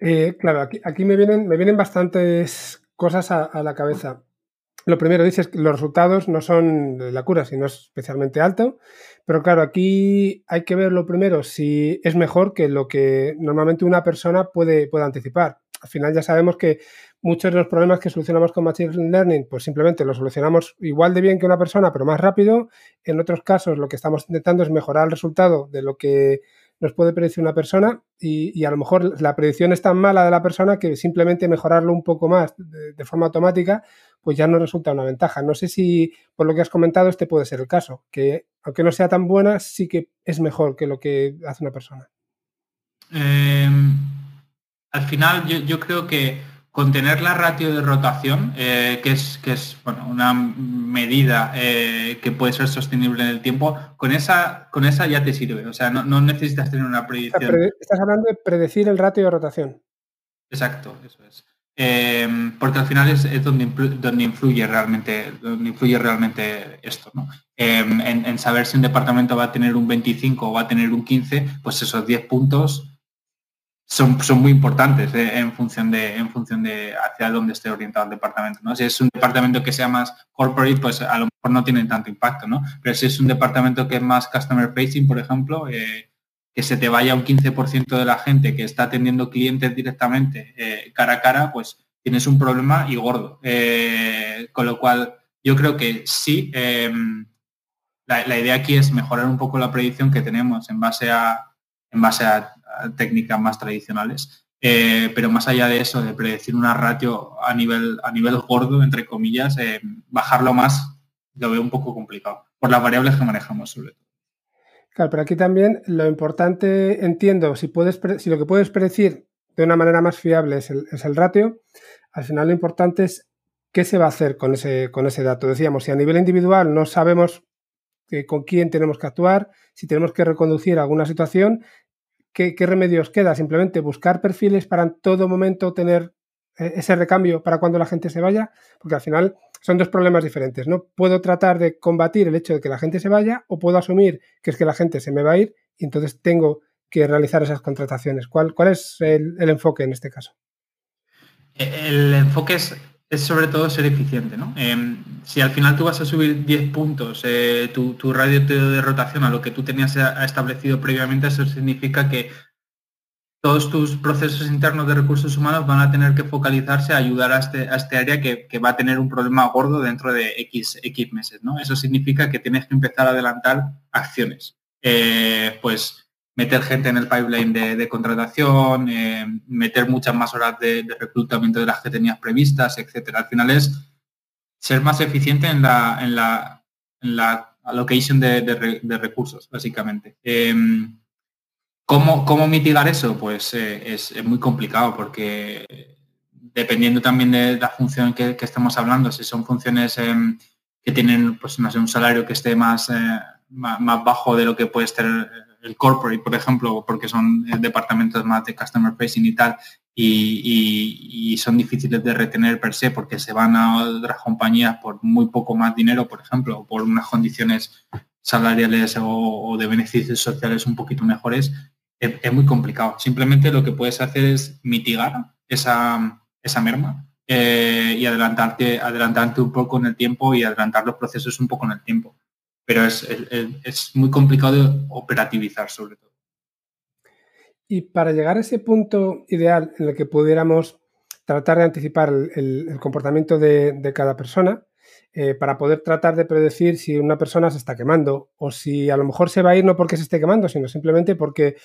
S2: Eh, claro, aquí, me, vienen, me vienen bastantes cosas a, la cabeza. Lo primero, dices que los resultados no son de la cura, sino es especialmente alto. Pero claro, aquí hay que ver lo primero si es mejor que lo que normalmente una persona puede, puede anticipar. Al final ya sabemos que muchos de los problemas que solucionamos con Machine Learning, pues simplemente los solucionamos igual de bien que una persona, pero más rápido. En otros casos, lo que estamos intentando es mejorar el resultado de lo que nos puede predecir una persona y, a lo mejor la predicción es tan mala de la persona que simplemente mejorarlo un poco más de, forma automática, pues ya no resulta una ventaja. No sé si por lo que has comentado este puede ser el caso, que aunque no sea tan buena, sí que es mejor que lo que hace una persona.
S3: Em, al final yo creo que contener la ratio de rotación, eh, que es, que es bueno, una medida eh, que puede ser sostenible en el tiempo, con esa, con esa ya te sirve. O sea, no, necesitas tener una predicción.
S2: Estás hablando de predecir el ratio de rotación.
S3: Exacto, eso es. Em, porque al final es, donde, donde, influye realmente donde influye realmente esto ¿no? Em, en, en, saber si un departamento va a tener un 25 o va a tener un 15 pues esos 10 puntos son, son muy importantes eh, en, función de, en función de hacia dónde esté orientado el departamento. ¿no? Si es un departamento que sea más corporate, pues a lo mejor no tiene tanto impacto, ¿no? Pero si es un departamento que es más customer facing, por ejemplo, eh, que se te vaya un 15% de la gente que está atendiendo clientes directamente eh, cara a cara, pues tienes un problema y gordo. con lo cual, yo creo que sí, em, la idea aquí es mejorar un poco la predicción que tenemos en base a, en base a técnicas más tradicionales. Eh, pero más allá de eso, de predecir una ratio a nivel, a nivel gordo, entre comillas, eh, bajarlo más lo veo un poco complicado, por las variables que manejamos sobre todo.
S2: Claro, pero aquí también lo importante, entiendo, si, puedes, si lo que puedes predecir de una manera más fiable es el, es el ratio, al final lo importante es qué se va a hacer con ese, con ese dato. Decíamos, si a nivel individual no sabemos con quién tenemos que actuar, si tenemos que reconducir alguna situación, ¿qué, remedios queda? Simplemente buscar perfiles para en todo momento tener eh, ese recambio para cuando la gente se vaya, porque al final son dos problemas diferentes. No puedo tratar de combatir el hecho de que la gente se vaya o puedo asumir que es que la gente se me va a ir y entonces tengo que realizar esas contrataciones. ¿Cuál, cuál es el enfoque en este caso?
S3: El enfoque es es sobre todo ser eficiente. ¿no? Em, si al final tú vas a subir 10 puntos eh, tu, radio de rotación a lo que tú tenías establecido previamente, eso significa que todos tus procesos internos de recursos humanos van a tener que focalizarse a ayudar a este, a este área que, va a tener un problema gordo dentro de X, X meses. ¿no? Eso significa que tienes que empezar a adelantar acciones. Eh, pues meter gente en el pipeline de, contratación, eh, meter muchas más horas de, reclutamiento de las que tenías previstas, etcétera. Al final es ser más eficiente en la, en la, allocation de, recursos, básicamente. Em, ¿cómo, ¿cómo, mitigar eso? Pues eh, es, muy complicado porque dependiendo también de la función que, estemos hablando, si son funciones em, que tienen pues, no un salario que esté más, eh, más, más, bajo de lo que puede estar el corporate, por ejemplo, porque son eh, departamentos más de customer facing y tal, y, son difíciles de retener per se porque se van a otras compañías por muy poco más dinero, por ejemplo, por unas condiciones salariales o, de beneficios sociales un poquito mejores, es, muy complicado. Simplemente lo que puedes hacer es mitigar esa, esa merma eh, y adelantarte, adelantarte un poco en el tiempo y adelantar los procesos un poco en el tiempo pero es, muy complicado de operativizar sobre todo.
S2: Y para llegar a ese punto ideal en el que pudiéramos tratar de anticipar el, comportamiento de, cada persona, eh, para poder tratar de predecir si una persona se está quemando o si a lo mejor se va a ir no porque se esté quemando, sino simplemente porque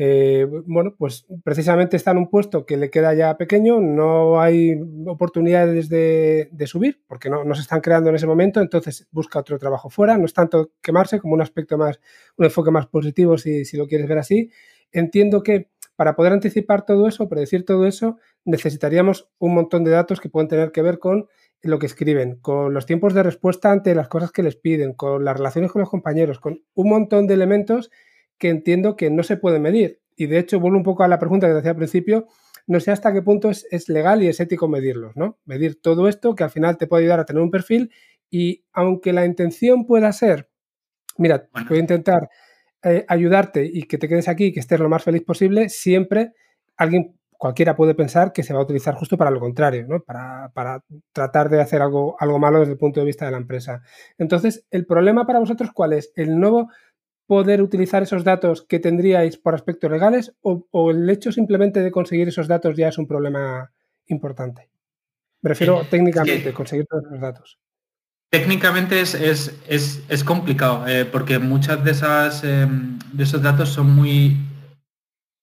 S2: eh, bueno, pues precisamente está en un puesto que le queda ya pequeño, no hay oportunidades de, subir porque no, se están creando en ese momento, entonces busca otro trabajo fuera, no es tanto quemarse como un aspecto más, un enfoque más positivo si, si lo quieres ver así. Entiendo que para poder anticipar todo eso, predecir todo eso, necesitaríamos un montón de datos que pueden tener que ver con lo que escriben, con los tiempos de respuesta ante las cosas que les piden, con las relaciones con los compañeros, con un montón de elementos que entiendo que no se pueden medir. Y de hecho, vuelvo un poco a la pregunta que te hacía al principio, no sé hasta qué punto es, legal y es ético medirlos, ¿no? Medir todo esto que al final te puede ayudar a tener un perfil y aunque la intención pueda ser, mira, voy a intentar eh, ayudarte y que te quedes aquí y que estés lo más feliz posible, siempre alguien cualquiera puede pensar que se va a utilizar justo para lo contrario, ¿no? para, para, tratar de hacer algo, algo malo desde el punto de vista de la empresa. Entonces, ¿el problema para vosotros cuál es? ¿El nuevo poder utilizar esos datos que tendríais por aspectos legales o, el hecho simplemente de conseguir esos datos ya es un problema importante? Me refiero técnicamente, conseguir todos esos datos.
S3: Técnicamente es, es, complicado, eh, porque muchas de esas em, de esos datos son muy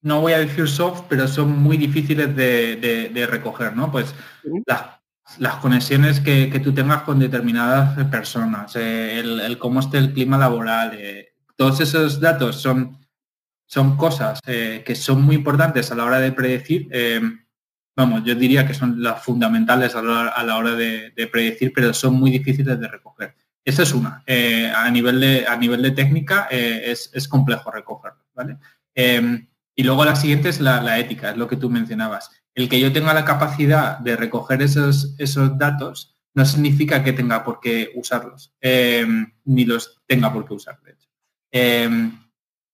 S3: no voy a decir soft, pero son muy difíciles de, recoger, ¿no? Pues las, conexiones que, tú tengas con determinadas personas, eh, el, cómo esté el clima laboral, eh, todos esos datos son, son cosas eh, que son muy importantes a la hora de predecir. vamos, yo diría que son las fundamentales a la, hora de, predecir, pero son muy difíciles de recoger. Esa es una. a, nivel de, a nivel de técnica es, es complejo recogerlo, ¿vale? Y luego la siguiente es la, ética, es lo que tú mencionabas. El que yo tenga la capacidad de recoger esos, esos datos no significa que tenga por qué usarlos, em, ni los tenga por qué usar, Em,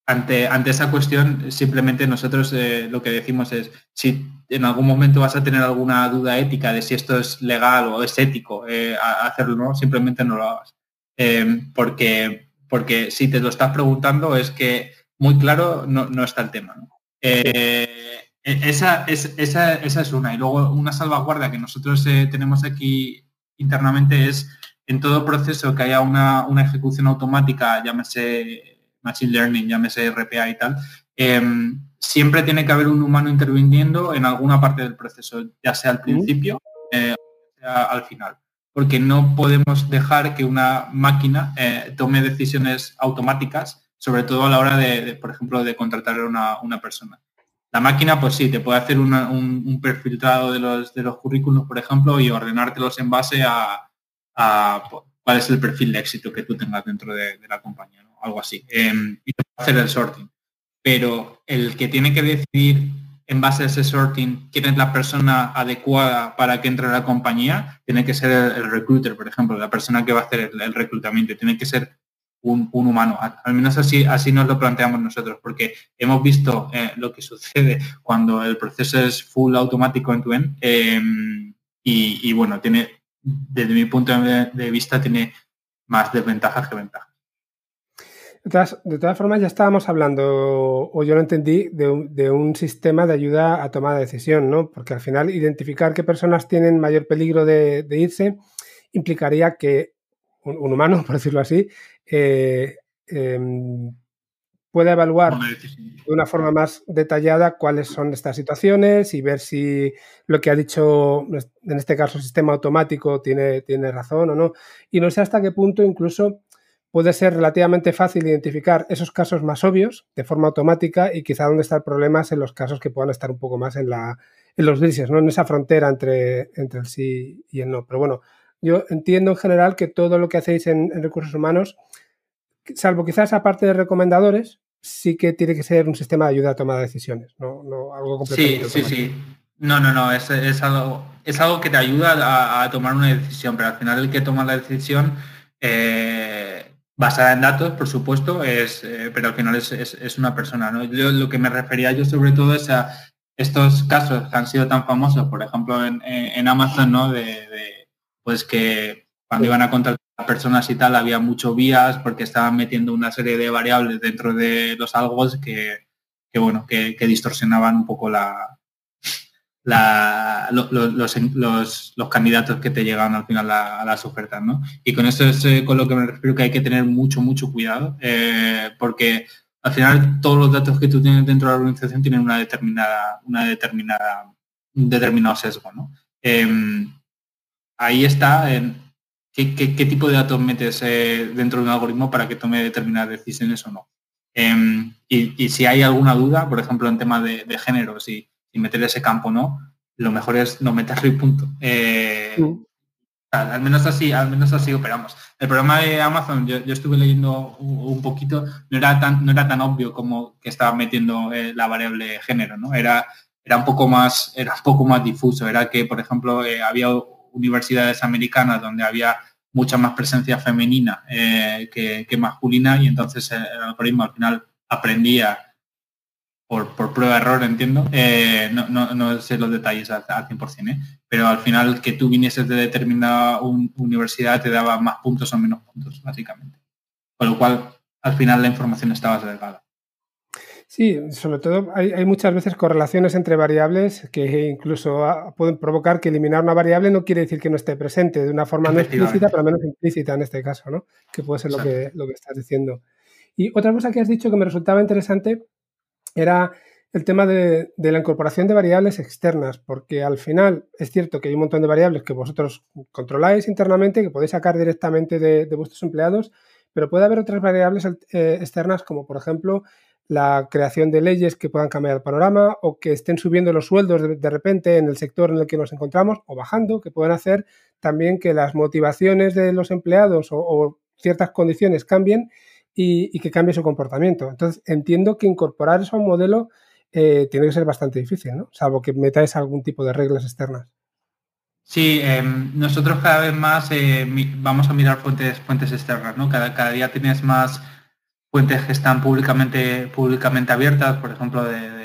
S3: ante, ante esa cuestión, simplemente nosotros eh, lo que decimos es, si en algún momento vas a tener alguna duda ética de si esto es legal o es ético eh, hacerlo, ¿no? simplemente no lo hagas. Em, porque, porque si te lo estás preguntando es que muy claro no, está el tema. Eh, e-, esa, es, esa, es una. Y luego una salvaguarda que nosotros tenemos aquí internamente es en todo proceso que haya una, ejecución automática, llámese Machine Learning, llámese RPA y tal, em, siempre tiene que haber un humano interviniendo en alguna parte del proceso, ya sea al principio eh, sea al final. Porque no podemos dejar que una máquina tome decisiones automáticas sobre todo a la hora de, por ejemplo, de contratar a una, persona. La máquina, pues sí, te puede hacer un, un, perfiltrado de los, de los currículos, por ejemplo, y ordenártelos en base a, cuál es el perfil de éxito que tú tengas dentro de, la compañía, algo así. Em, y hacer el sorting. Pero el que tiene que decidir en base a ese sorting quién es la persona adecuada para que entre a la compañía, tiene que ser el, recruiter, por ejemplo, la persona que va a hacer el reclutamiento. Tiene que ser un, humano. Al menos así, así nos lo planteamos nosotros, porque hemos visto eh, lo que sucede cuando el proceso es full automático en tu end em, y, bueno, tiene, desde mi punto de vista, tiene más desventajas que ventajas.
S2: De todas, formas, ya estábamos hablando, o yo lo entendí, de un, sistema de ayuda a tomar de decisión, ¿no? Porque al final identificar qué personas tienen mayor peligro de irse implicaría que un, humano, por decirlo así, eh, em, puede evaluar de una forma más detallada cuáles son estas situaciones y ver si lo que ha dicho, en este caso, el sistema automático tiene, tiene razón o no. Y no sé hasta qué punto incluso puede ser relativamente fácil identificar esos casos más obvios de forma automática y quizá dónde está el problema es en los casos que puedan estar un poco más en, la, en los grises, ¿no? en esa frontera entre, entre el sí y el no. Pero bueno, yo entiendo en general que todo lo que hacéis en, recursos humanos, salvo quizás aparte de recomendadores, sí que tiene que ser un sistema de ayuda a tomar decisiones, no, no algo
S3: completamente. Sí, sí, sí. No, no, no, es, algo, es algo que te ayuda a, tomar una decisión, pero al final el que toma la decisión eh, basada en datos, por supuesto, es, eh, pero al final es, una persona. ¿no? lo que me refería yo sobre todo es a estos casos que han sido tan famosos, por ejemplo, en, Amazon, ¿no? de pues que cuando iban a contratar personas y tal había mucho vías porque estaban metiendo una serie de variables dentro de los algos que, bueno, que, distorsionaban un poco la, los, candidatos que te llegan al final a, las ofertas, ¿no? Y con eso es eh, con lo que me refiero que hay que tener mucho, mucho cuidado, eh, porque al final todos los datos que tú tienes dentro de la organización tienen una determinada, una determinada, un determinado sesgo, ¿no? Em, ahí está en qué, tipo de datos metes eh, dentro de un algoritmo para que tome determinadas decisiones o no. Em, y, si hay alguna duda, por ejemplo, en tema de, género, si, meter ese campo o no, lo mejor es no meterlo y punto. Eh, Al menos así, al menos así operamos. El problema de Amazon, yo, estuve leyendo un, poquito, no era tan, no era tan obvio como que estaba metiendo eh, la variable género, ¿no? Era, era un poco más, era un poco más difuso. Era que, por ejemplo, había universidades americanas donde había mucha más presencia femenina eh, que, masculina y entonces el algoritmo al final aprendía por, por prueba de error, entiendo. no, no, sé los detalles al, al 100%, ¿eh? pero al final que tú vinieses de determinada universidad te daba más puntos o menos puntos, básicamente. Con lo cual, al final la información estaba sesgada.
S2: Sí, sobre todo hay, muchas veces correlaciones entre variables que incluso ah, pueden provocar que eliminar una variable no quiere decir que no esté presente de una forma no explícita, pero menos implícita en este caso, ¿no? Que puede ser lo que, lo que estás diciendo. Y otra cosa que has dicho que me resultaba interesante era el tema de, la incorporación de variables externas, porque al final es cierto que hay un montón de variables que vosotros controláis internamente, que podéis sacar directamente de, vuestros empleados, pero puede haber otras variables eh, externas, como por ejemplo la creación de leyes que puedan cambiar el panorama o que estén subiendo los sueldos de, repente en el sector en el que nos encontramos o bajando, que puedan hacer también que las motivaciones de los empleados o, ciertas condiciones cambien y, que cambie su comportamiento. Entonces, entiendo que incorporar eso a un modelo eh, tiene que ser bastante difícil, ¿no? Salvo que metáis algún tipo de reglas externas.
S3: Sí, em, nosotros cada vez más eh, vamos a mirar fuentes, fuentes externas, ¿no? Cada, cada, día tienes más fuentes que están públicamente, públicamente abiertas, por ejemplo, de,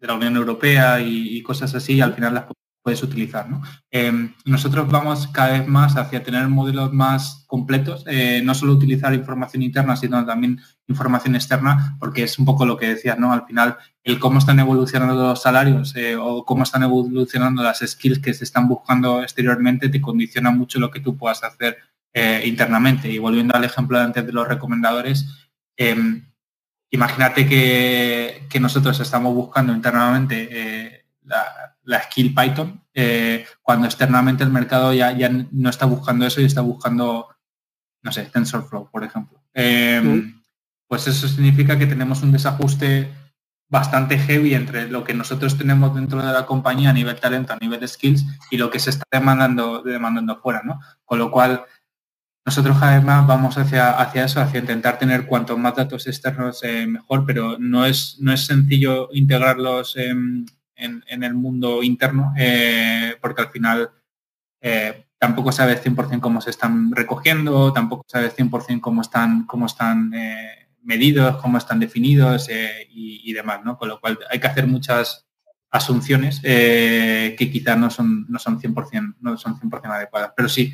S3: la Unión Europea y, cosas así, al final las puedes utilizar. ¿no? Em, nosotros vamos cada vez más hacia tener modelos más completos, eh, no solo utilizar información interna, sino también información externa, porque es un poco lo que decías, ¿no? Al final, el cómo están evolucionando los salarios eh, o cómo están evolucionando las skills que se están buscando exteriormente te condiciona mucho lo que tú puedas hacer eh, internamente. Y volviendo al ejemplo de antes de los recomendadores, em, imagínate que, que, nosotros estamos buscando internamente la, la skill Python, eh, cuando externamente el mercado ya, ya no está buscando eso y está buscando, no sé, TensorFlow, por ejemplo. Em, pues eso significa que tenemos un desajuste bastante heavy entre lo que nosotros tenemos dentro de la compañía a nivel talento, a nivel de skills y lo que se está demandando, demandando fuera, ¿no? Con lo cual, nosotros además vamos hacia, hacia eso, hacia intentar tener cuantos más datos externos eh, mejor, pero no es, no es sencillo integrarlos en, en, el mundo interno, eh, porque al final eh, tampoco sabes 100% cómo se están recogiendo, tampoco sabes 100% cómo están, cómo están medidos, cómo están definidos y, demás, ¿no? Con lo cual hay que hacer muchas asunciones que quizás no son, no son 100%, no son 100 adecuadas. Pero sí,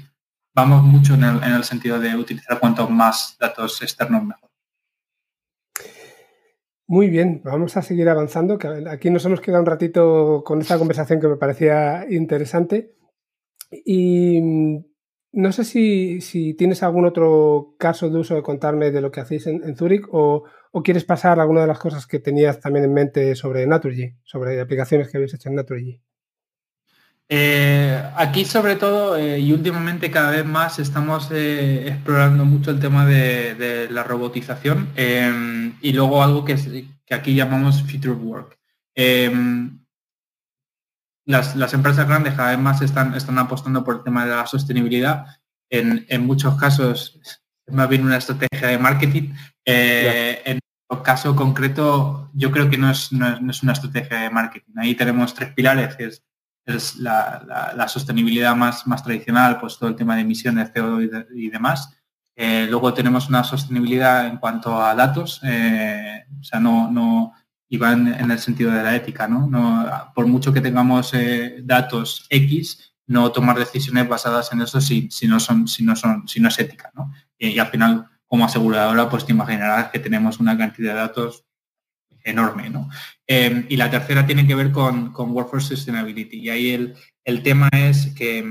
S3: vamos mucho en el, en el sentido de utilizar cuantos más datos externos mejor.
S2: Muy bien, vamos a seguir avanzando. aquí nos hemos quedado un ratito con esta conversación que me parecía interesante. Y no sé si, tienes algún otro caso de uso de contarme de lo que hacéis en, Zurich o, quieres pasar alguna de las cosas que tenías también en mente sobre Naturgy, sobre aplicaciones que habéis hecho en Naturgy.
S3: Eh, aquí sobre todo eh, y últimamente cada vez más estamos eh, explorando mucho el tema de, la robotización em, y luego algo que, que, aquí llamamos future work. Em, las, empresas grandes cada vez más están, están apostando por el tema de la sostenibilidad. En, muchos casos es más bien una estrategia de marketing. En el caso concreto yo creo que no es, no es una estrategia de marketing. Ahí tenemos tres pilares, que es es la, sostenibilidad más, más tradicional, pues todo el tema de emisiones, CO2 y, demás. Eh, luego tenemos una sostenibilidad en cuanto a datos, eh, o sea, no, no en, el sentido de la ética, ¿no? por mucho que tengamos eh, datos X, no tomar decisiones basadas en eso si, si, no, son, si, no, son, si no es ética, ¿no? y al final, como aseguradora, pues te imaginarás que tenemos una cantidad de datos enorme. ¿no? Em, y la tercera tiene que ver con, con Workforce Sustainability. Y ahí el, el tema es que,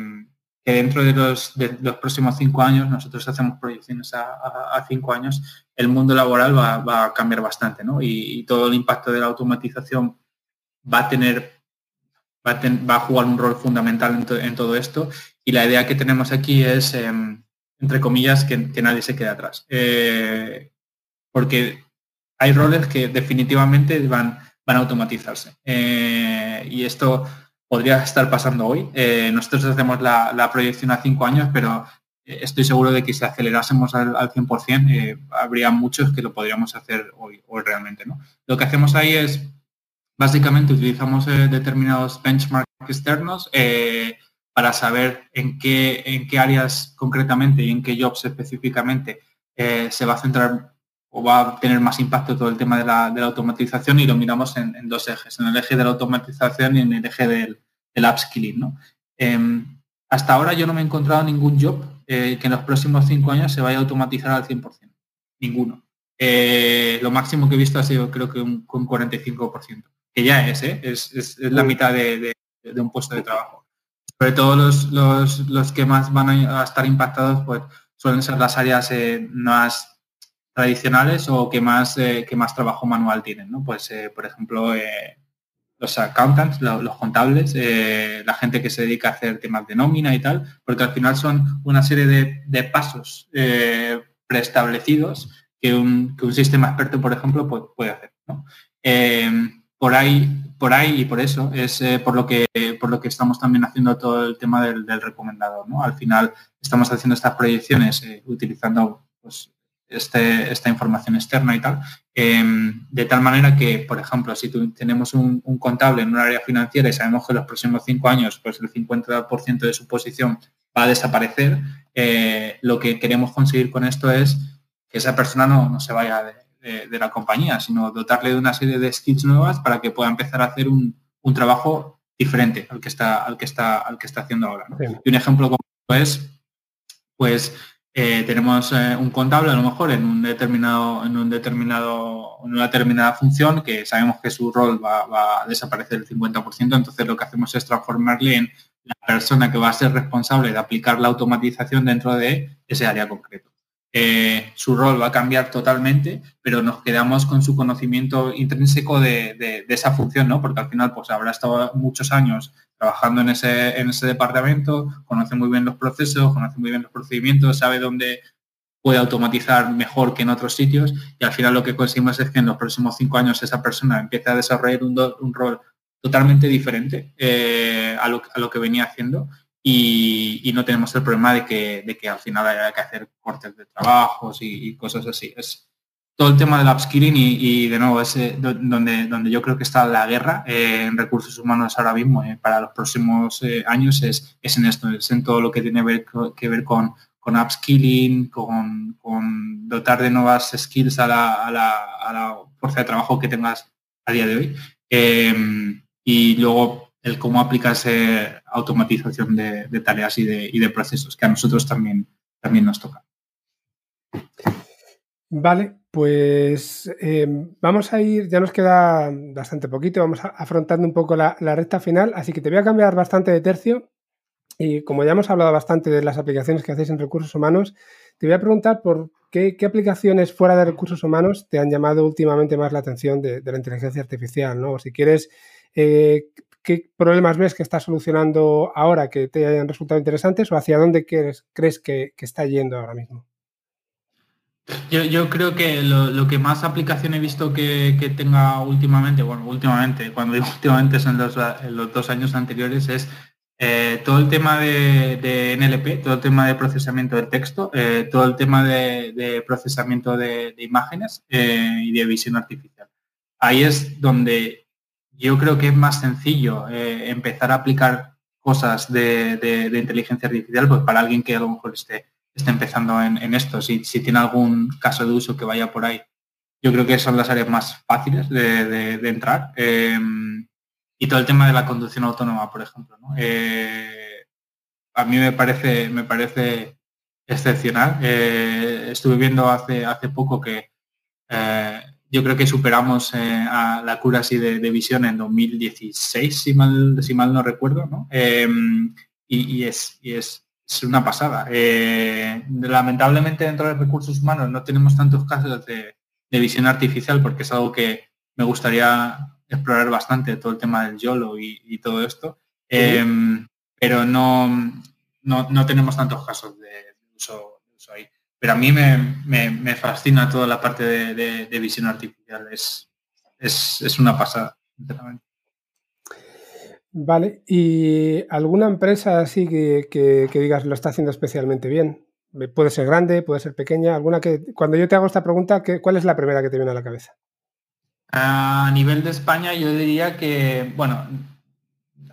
S3: que dentro de los, de los, próximos cinco años, nosotros hacemos proyecciones a, a, cinco años, el mundo laboral va, va a cambiar bastante. ¿no? Y, todo el impacto de la automatización va a tener va a, va a jugar un rol fundamental en, en, todo esto. Y la idea que tenemos aquí es, em, entre comillas, que, que, nadie se quede atrás. Eh, porque hay roles que definitivamente van, van a automatizarse. Eh, y esto, podría estar pasando hoy. Eh, nosotros hacemos la, proyección a cinco años, pero eh, estoy seguro de que si acelerásemos al, 100%, eh, habría muchos que lo podríamos hacer hoy, hoy realmente. ¿no? Lo que hacemos ahí es, básicamente, utilizamos determinados benchmarks externos para saber en qué, en qué áreas concretamente y en qué jobs específicamente se va a centrar o va a tener más impacto todo el tema de la, automatización y lo miramos en, dos ejes, en el eje de la automatización y en el eje del, upskilling. ¿no? Em, hasta ahora yo no me he encontrado ningún job eh, que en los próximos cinco años se vaya a automatizar al 100%. Ninguno. Eh, lo máximo que he visto ha sido creo que un, 45%, que ya es, ¿eh? es, la mitad de, un puesto de trabajo. Sobre todo los, los, que más van a estar impactados pues suelen ser las áreas más tradicionales o que más, eh, que más trabajo manual tienen, ¿no? Pues, eh, por ejemplo, eh, los accountants, los contables, la gente que se dedica a hacer temas de nómina y tal, porque al final son una serie de, pasos preestablecidos que un, que un, sistema experto, por ejemplo, puede, hacer. por ahí, por ahí y por eso es por lo que por lo que estamos también haciendo todo el tema del, recomendador. ¿no? Al final estamos haciendo estas proyecciones utilizando pues, este, esta información externa y tal, em, de tal manera que, por ejemplo, si tenemos un, contable en un área financiera y sabemos que en los próximos cinco años pues el 50% de su posición va a desaparecer, eh, lo que queremos conseguir con esto es que esa persona no, no se vaya de, la compañía, sino dotarle de una serie de skills nuevas para que pueda empezar a hacer un, trabajo diferente al que está, al que está, al que está haciendo ahora. Y un ejemplo como es, pues eh, tenemos eh, un contable a lo mejor en un determinado, en un determinado, en una determinada función que sabemos que su rol va, a desaparecer el 50%, entonces lo que hacemos es transformarle en la persona que va a ser responsable de aplicar la automatización dentro de ese área concreto. Eh, su rol va a cambiar totalmente, pero nos quedamos con su conocimiento intrínseco de, esa función, ¿no? Porque al final pues habrá estado muchos años trabajando en ese, en ese departamento, conoce muy bien los procesos, conoce muy bien los procedimientos, sabe dónde puede automatizar mejor que en otros sitios y al final lo que conseguimos es que en los próximos cinco años esa persona empiece a desarrollar un, rol totalmente diferente eh, a, lo, que venía haciendo y, no tenemos el problema de que, de que al final haya que hacer cortes de trabajos y, y cosas así. Todo el tema del upskilling y, de nuevo ese donde, donde yo creo que está la guerra eh, en recursos humanos ahora mismo eh, para los próximos eh, años es, es, en esto, es en todo lo que tiene que ver con, con upskilling, con, dotar de nuevas skills a la, fuerza de trabajo que tengas a día de hoy. y luego el cómo aplicas automatización de, de, tareas y de, y de procesos, que a nosotros también, también nos toca.
S2: Vale, pues eh, vamos a ir, ya nos queda bastante poquito, vamos afrontando un poco la, recta final, así que te voy a cambiar bastante de tercio y como ya hemos hablado bastante de las aplicaciones que hacéis en recursos humanos, te voy a preguntar por qué, aplicaciones fuera de recursos humanos te han llamado últimamente más la atención de, la inteligencia artificial, ¿no? O si quieres, eh, qué problemas ves que está solucionando ahora que te hayan resultado interesantes o hacia dónde crees, que está yendo ahora mismo.
S3: Yo, creo que lo, que más aplicación he visto que, tenga últimamente, bueno, últimamente, cuando digo últimamente son los, los dos años anteriores, es eh, todo el tema de, NLP, todo el tema de procesamiento de texto, eh, todo el tema de, procesamiento de, imágenes eh, y de visión artificial. Ahí es donde yo creo que es más sencillo empezar a aplicar cosas de, inteligencia artificial pues para alguien que a lo mejor esté está empezando en, esto, si, si, tiene algún caso de uso que vaya por ahí. Yo creo que son las áreas más fáciles de, entrar. Em, y todo el tema de la conducción autónoma, por ejemplo. Eh, a mí me parece, me parece excepcional. Eh, estuve viendo hace, hace poco que eh, yo creo que superamos a la cura así de, visión en 2016, si mal, si mal no recuerdo. ¿no? Em, y, es, y es es una pasada. Eh, lamentablemente dentro de recursos humanos no tenemos tantos casos de, visión artificial porque es algo que me gustaría explorar bastante, todo el tema del YOLO y, todo esto. Em, pero no, no, tenemos tantos casos de, uso, ahí. Pero a mí me, fascina toda la parte de, visión artificial. Es, es, es una pasada, sinceramente.
S2: Vale, ¿y alguna empresa así que, digas lo está haciendo especialmente bien? Puede ser grande, puede ser pequeña, alguna que cuando yo te hago esta pregunta, ¿cuál es la primera que te viene a la cabeza?
S3: A nivel de España yo diría que, bueno,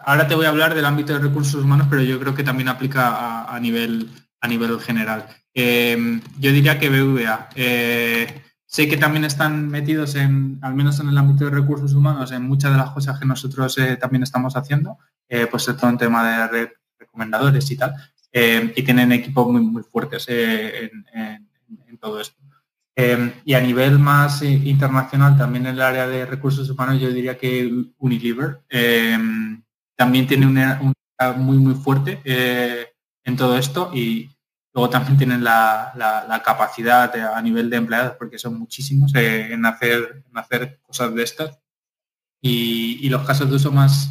S3: ahora te voy a hablar del ámbito de recursos humanos, pero yo creo que también aplica a, nivel, a nivel general. Eh, yo diría que BVA. Eh, Sé que también están metidos en, al menos en el ámbito de recursos humanos, en muchas de las cosas que nosotros eh, también estamos haciendo, eh, pues es todo un tema de recomendadores y tal, eh, y tienen equipos muy, muy fuertes en, todo esto. y a nivel más internacional, también en el área de recursos humanos, yo diría que Unilever también tiene una, una muy, muy fuerte en todo esto y, Luego también tienen la, capacidad a nivel de empleados, porque son muchísimos, eh, en, hacer, hacer cosas de estas. Y, los casos de uso más,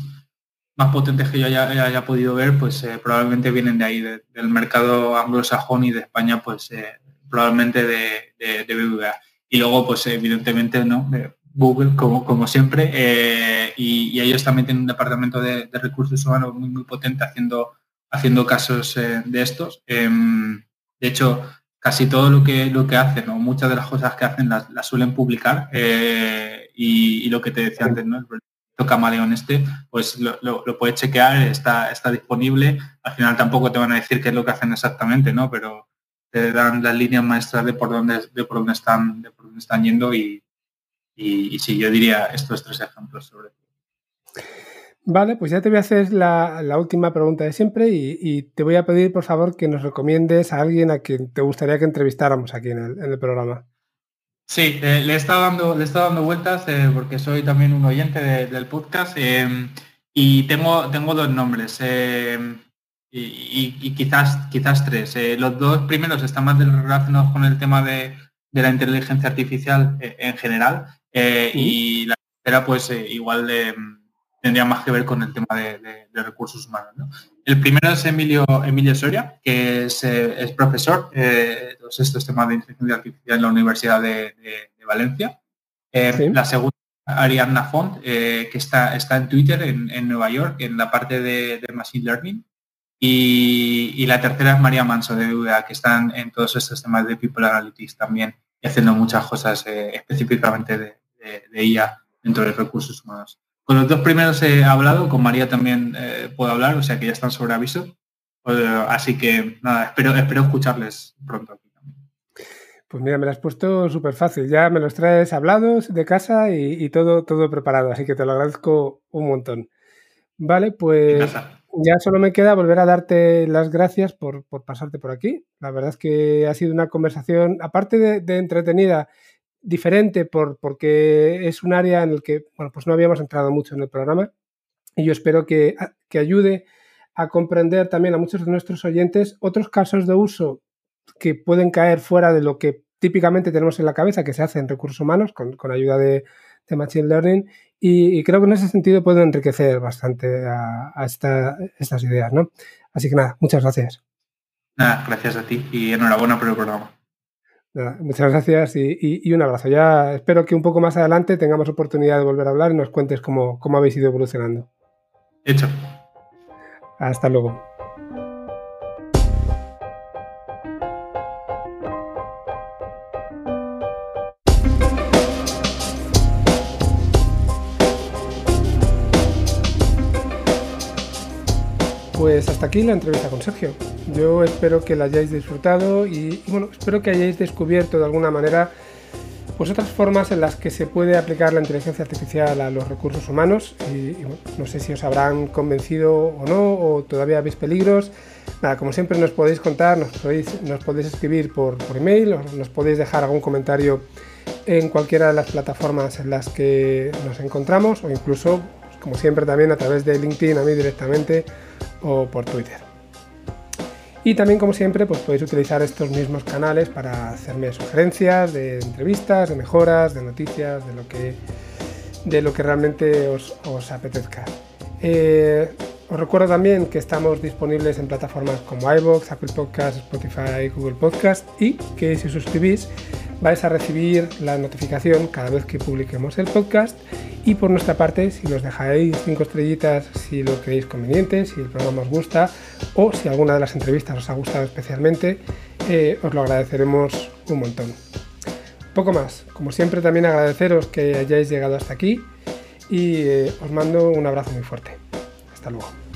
S3: más potentes que yo haya, podido ver, pues eh, probablemente vienen de ahí, del mercado anglosajón y de España, pues eh, probablemente de, de, BBVA. Y luego, pues evidentemente, ¿no? Google, como, como siempre, y, ellos también tienen un departamento de, recursos humanos muy, muy potente haciendo haciendo casos eh, de estos. Em, de hecho, casi todo lo que, lo que hacen o muchas de las cosas que hacen las, suelen publicar eh, y, lo que te decía antes, ¿no? el proyecto Camaleón este, pues lo, lo, puedes chequear, está, está disponible. Al final tampoco te van a decir qué es lo que hacen exactamente, ¿no? Pero te dan las líneas maestras de por dónde, de por dónde están, de por dónde están yendo y, y, y sí, yo diría estos tres ejemplos sobre todo.
S2: Vale, pues ya te voy a hacer la, última pregunta de siempre y, te voy a pedir, por favor, que nos recomiendes a alguien a quien te gustaría que entrevistáramos aquí en el, programa.
S3: Sí, le, he estado dando, le he dando vueltas eh, porque soy también un oyente del podcast em, y tengo, tengo dos nombres em, y, quizás, quizás tres. Eh, los dos primeros están más relacionados con el tema de, la inteligencia artificial eh, en general y la tercera pues igual de tendría más que ver con el tema de, recursos humanos. El primero es Emilio, Emilio Soria, que es, eh, profesor de todos estos temas de inteligencia artificial en la Universidad de, Valencia. Eh, la segunda, Ariadna Font, eh, que está, está en Twitter en, Nueva York, en la parte de, Machine Learning. Y, la tercera es María Manso de UDA, que están en todos estos temas de People Analytics también, y haciendo muchas cosas específicamente de, de IA dentro de recursos humanos. Con los dos primeros he hablado, con María también eh, puedo hablar, o sea que ya están sobre aviso. Pues, así que nada, espero, espero escucharles pronto aquí también.
S2: Pues mira, me lo has puesto súper fácil. Ya me los traes hablados de casa y, todo, todo preparado, así que te lo agradezco un montón. Vale, pues ya solo me queda volver a darte las gracias por, pasarte por aquí. La verdad es que ha sido una conversación, aparte de entretenida diferente por, porque es un área en el que, bueno, pues no habíamos entrado mucho en el programa y yo espero que, que ayude a comprender también a muchos de nuestros oyentes otros casos de uso que pueden caer fuera de lo que típicamente tenemos en la cabeza que se hace en recursos humanos con, con ayuda de, de, Machine Learning y, creo que en ese sentido puede enriquecer bastante a, a estas ideas, ¿no? Así que nada, muchas gracias.
S3: Nada, gracias a ti y enhorabuena por el programa
S2: muchas gracias y, un abrazo. Ya espero que un poco más adelante tengamos oportunidad de volver a hablar y nos cuentes cómo, cómo habéis ido evolucionando.
S3: Hecho.
S2: Hasta luego. Pues hasta aquí la entrevista con Sergio. Yo espero que la hayáis disfrutado y, bueno, espero que hayáis descubierto de alguna manera pues otras formas en las que se puede aplicar la inteligencia artificial a los recursos humanos y, no sé si os habrán convencido o no o todavía veis peligros. Nada, como siempre nos podéis contar, nos podéis, nos podéis escribir por, por email o nos podéis dejar algún comentario en cualquiera de las plataformas en las que nos encontramos o incluso, como siempre también a través de LinkedIn a mí directamente o por Twitter. Y también, como siempre, pues podéis utilizar estos mismos canales para hacerme sugerencias de entrevistas, de mejoras, de noticias, de lo que, de lo que realmente os, apetezca. Eh, os recuerdo también que estamos disponibles en plataformas como iVoox, Apple Podcasts, Spotify, Google Podcast y que si suscribís vais a recibir la notificación cada vez que publiquemos el podcast y por nuestra parte si nos dejáis cinco estrellitas si lo creéis conveniente, si el programa os gusta o si alguna de las entrevistas os ha gustado especialmente, eh, os lo agradeceremos un montón. Poco más, como siempre también agradeceros que hayáis llegado hasta aquí y eh, os mando un abrazo muy fuerte. Hasta luego.